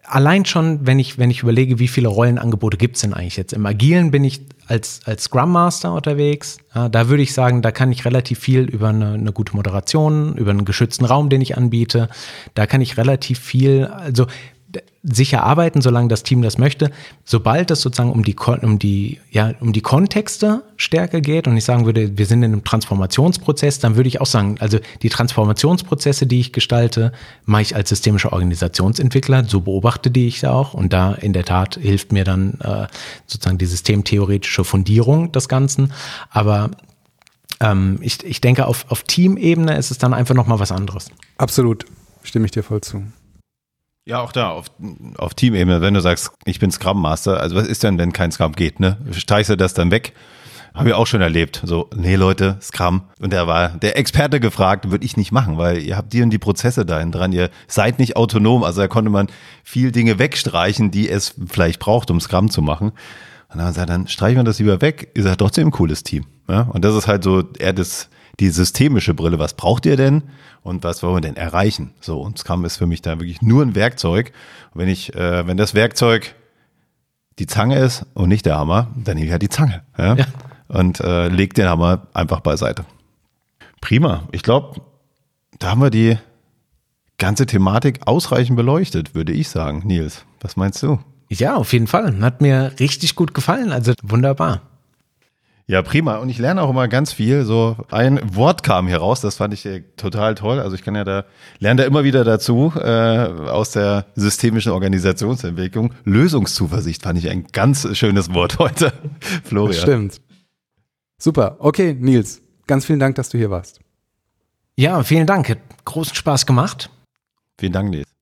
allein schon, wenn ich, wenn ich überlege, wie viele Rollenangebote gibt es denn eigentlich jetzt? Im Agilen bin ich als, als Scrum Master unterwegs. Ja, da würde ich sagen, da kann ich relativ viel über eine, eine, gute Moderation, über einen geschützten Raum, den ich anbiete. Da kann ich relativ viel, also sicher arbeiten, solange das Team das möchte. Sobald es sozusagen um die, um die, ja, um die Kontexte stärker geht und ich sagen würde, wir sind in einem Transformationsprozess, dann würde ich auch sagen, also die Transformationsprozesse, die ich gestalte, mache ich als systemischer Organisationsentwickler, so beobachte die ich auch und da in der Tat hilft mir dann äh, sozusagen die systemtheoretische Fundierung des Ganzen. Aber ähm, ich, ich denke, auf, auf Teamebene ist es dann einfach nochmal was anderes. Absolut, stimme ich dir voll zu. Ja, auch da, auf, auf Teamebene, wenn du sagst, ich bin Scrum Master, also was ist denn, wenn kein Scrum geht, ne? Streichst du das dann weg? Habe ich auch schon erlebt. So, nee, Leute, Scrum. Und da war der Experte gefragt, würde ich nicht machen, weil ihr habt die und die Prozesse dahin dran. Ihr seid nicht autonom. Also da konnte man viel Dinge wegstreichen, die es vielleicht braucht, um Scrum zu machen. Und dann sagt dann streichen wir das lieber weg. Ihr seid trotzdem ein cooles Team. Ja? Und das ist halt so eher das, die systemische Brille. Was braucht ihr denn? Und was wollen wir denn erreichen? So, und Scrum ist für mich da wirklich nur ein Werkzeug. Und wenn ich, äh, wenn das Werkzeug die Zange ist und nicht der Hammer, dann nehme ich halt die Zange. Ja? ja. Und äh, leg den Hammer einfach beiseite. Prima. Ich glaube, da haben wir die ganze Thematik ausreichend beleuchtet, würde ich sagen. Nils, was meinst du? Ja, auf jeden Fall. Hat mir richtig gut gefallen. Also wunderbar. Ja, prima. Und ich lerne auch immer ganz viel. So ein Wort kam hier raus, das fand ich äh, total toll. Also ich kann ja da, lerne da immer wieder dazu, äh, aus der systemischen Organisationsentwicklung. Lösungszuversicht fand ich ein ganz schönes Wort <laughs> heute, Florian. Das stimmt. Super. Okay, Nils, ganz vielen Dank, dass du hier warst. Ja, vielen Dank. Hat großen Spaß gemacht. Vielen Dank, Nils.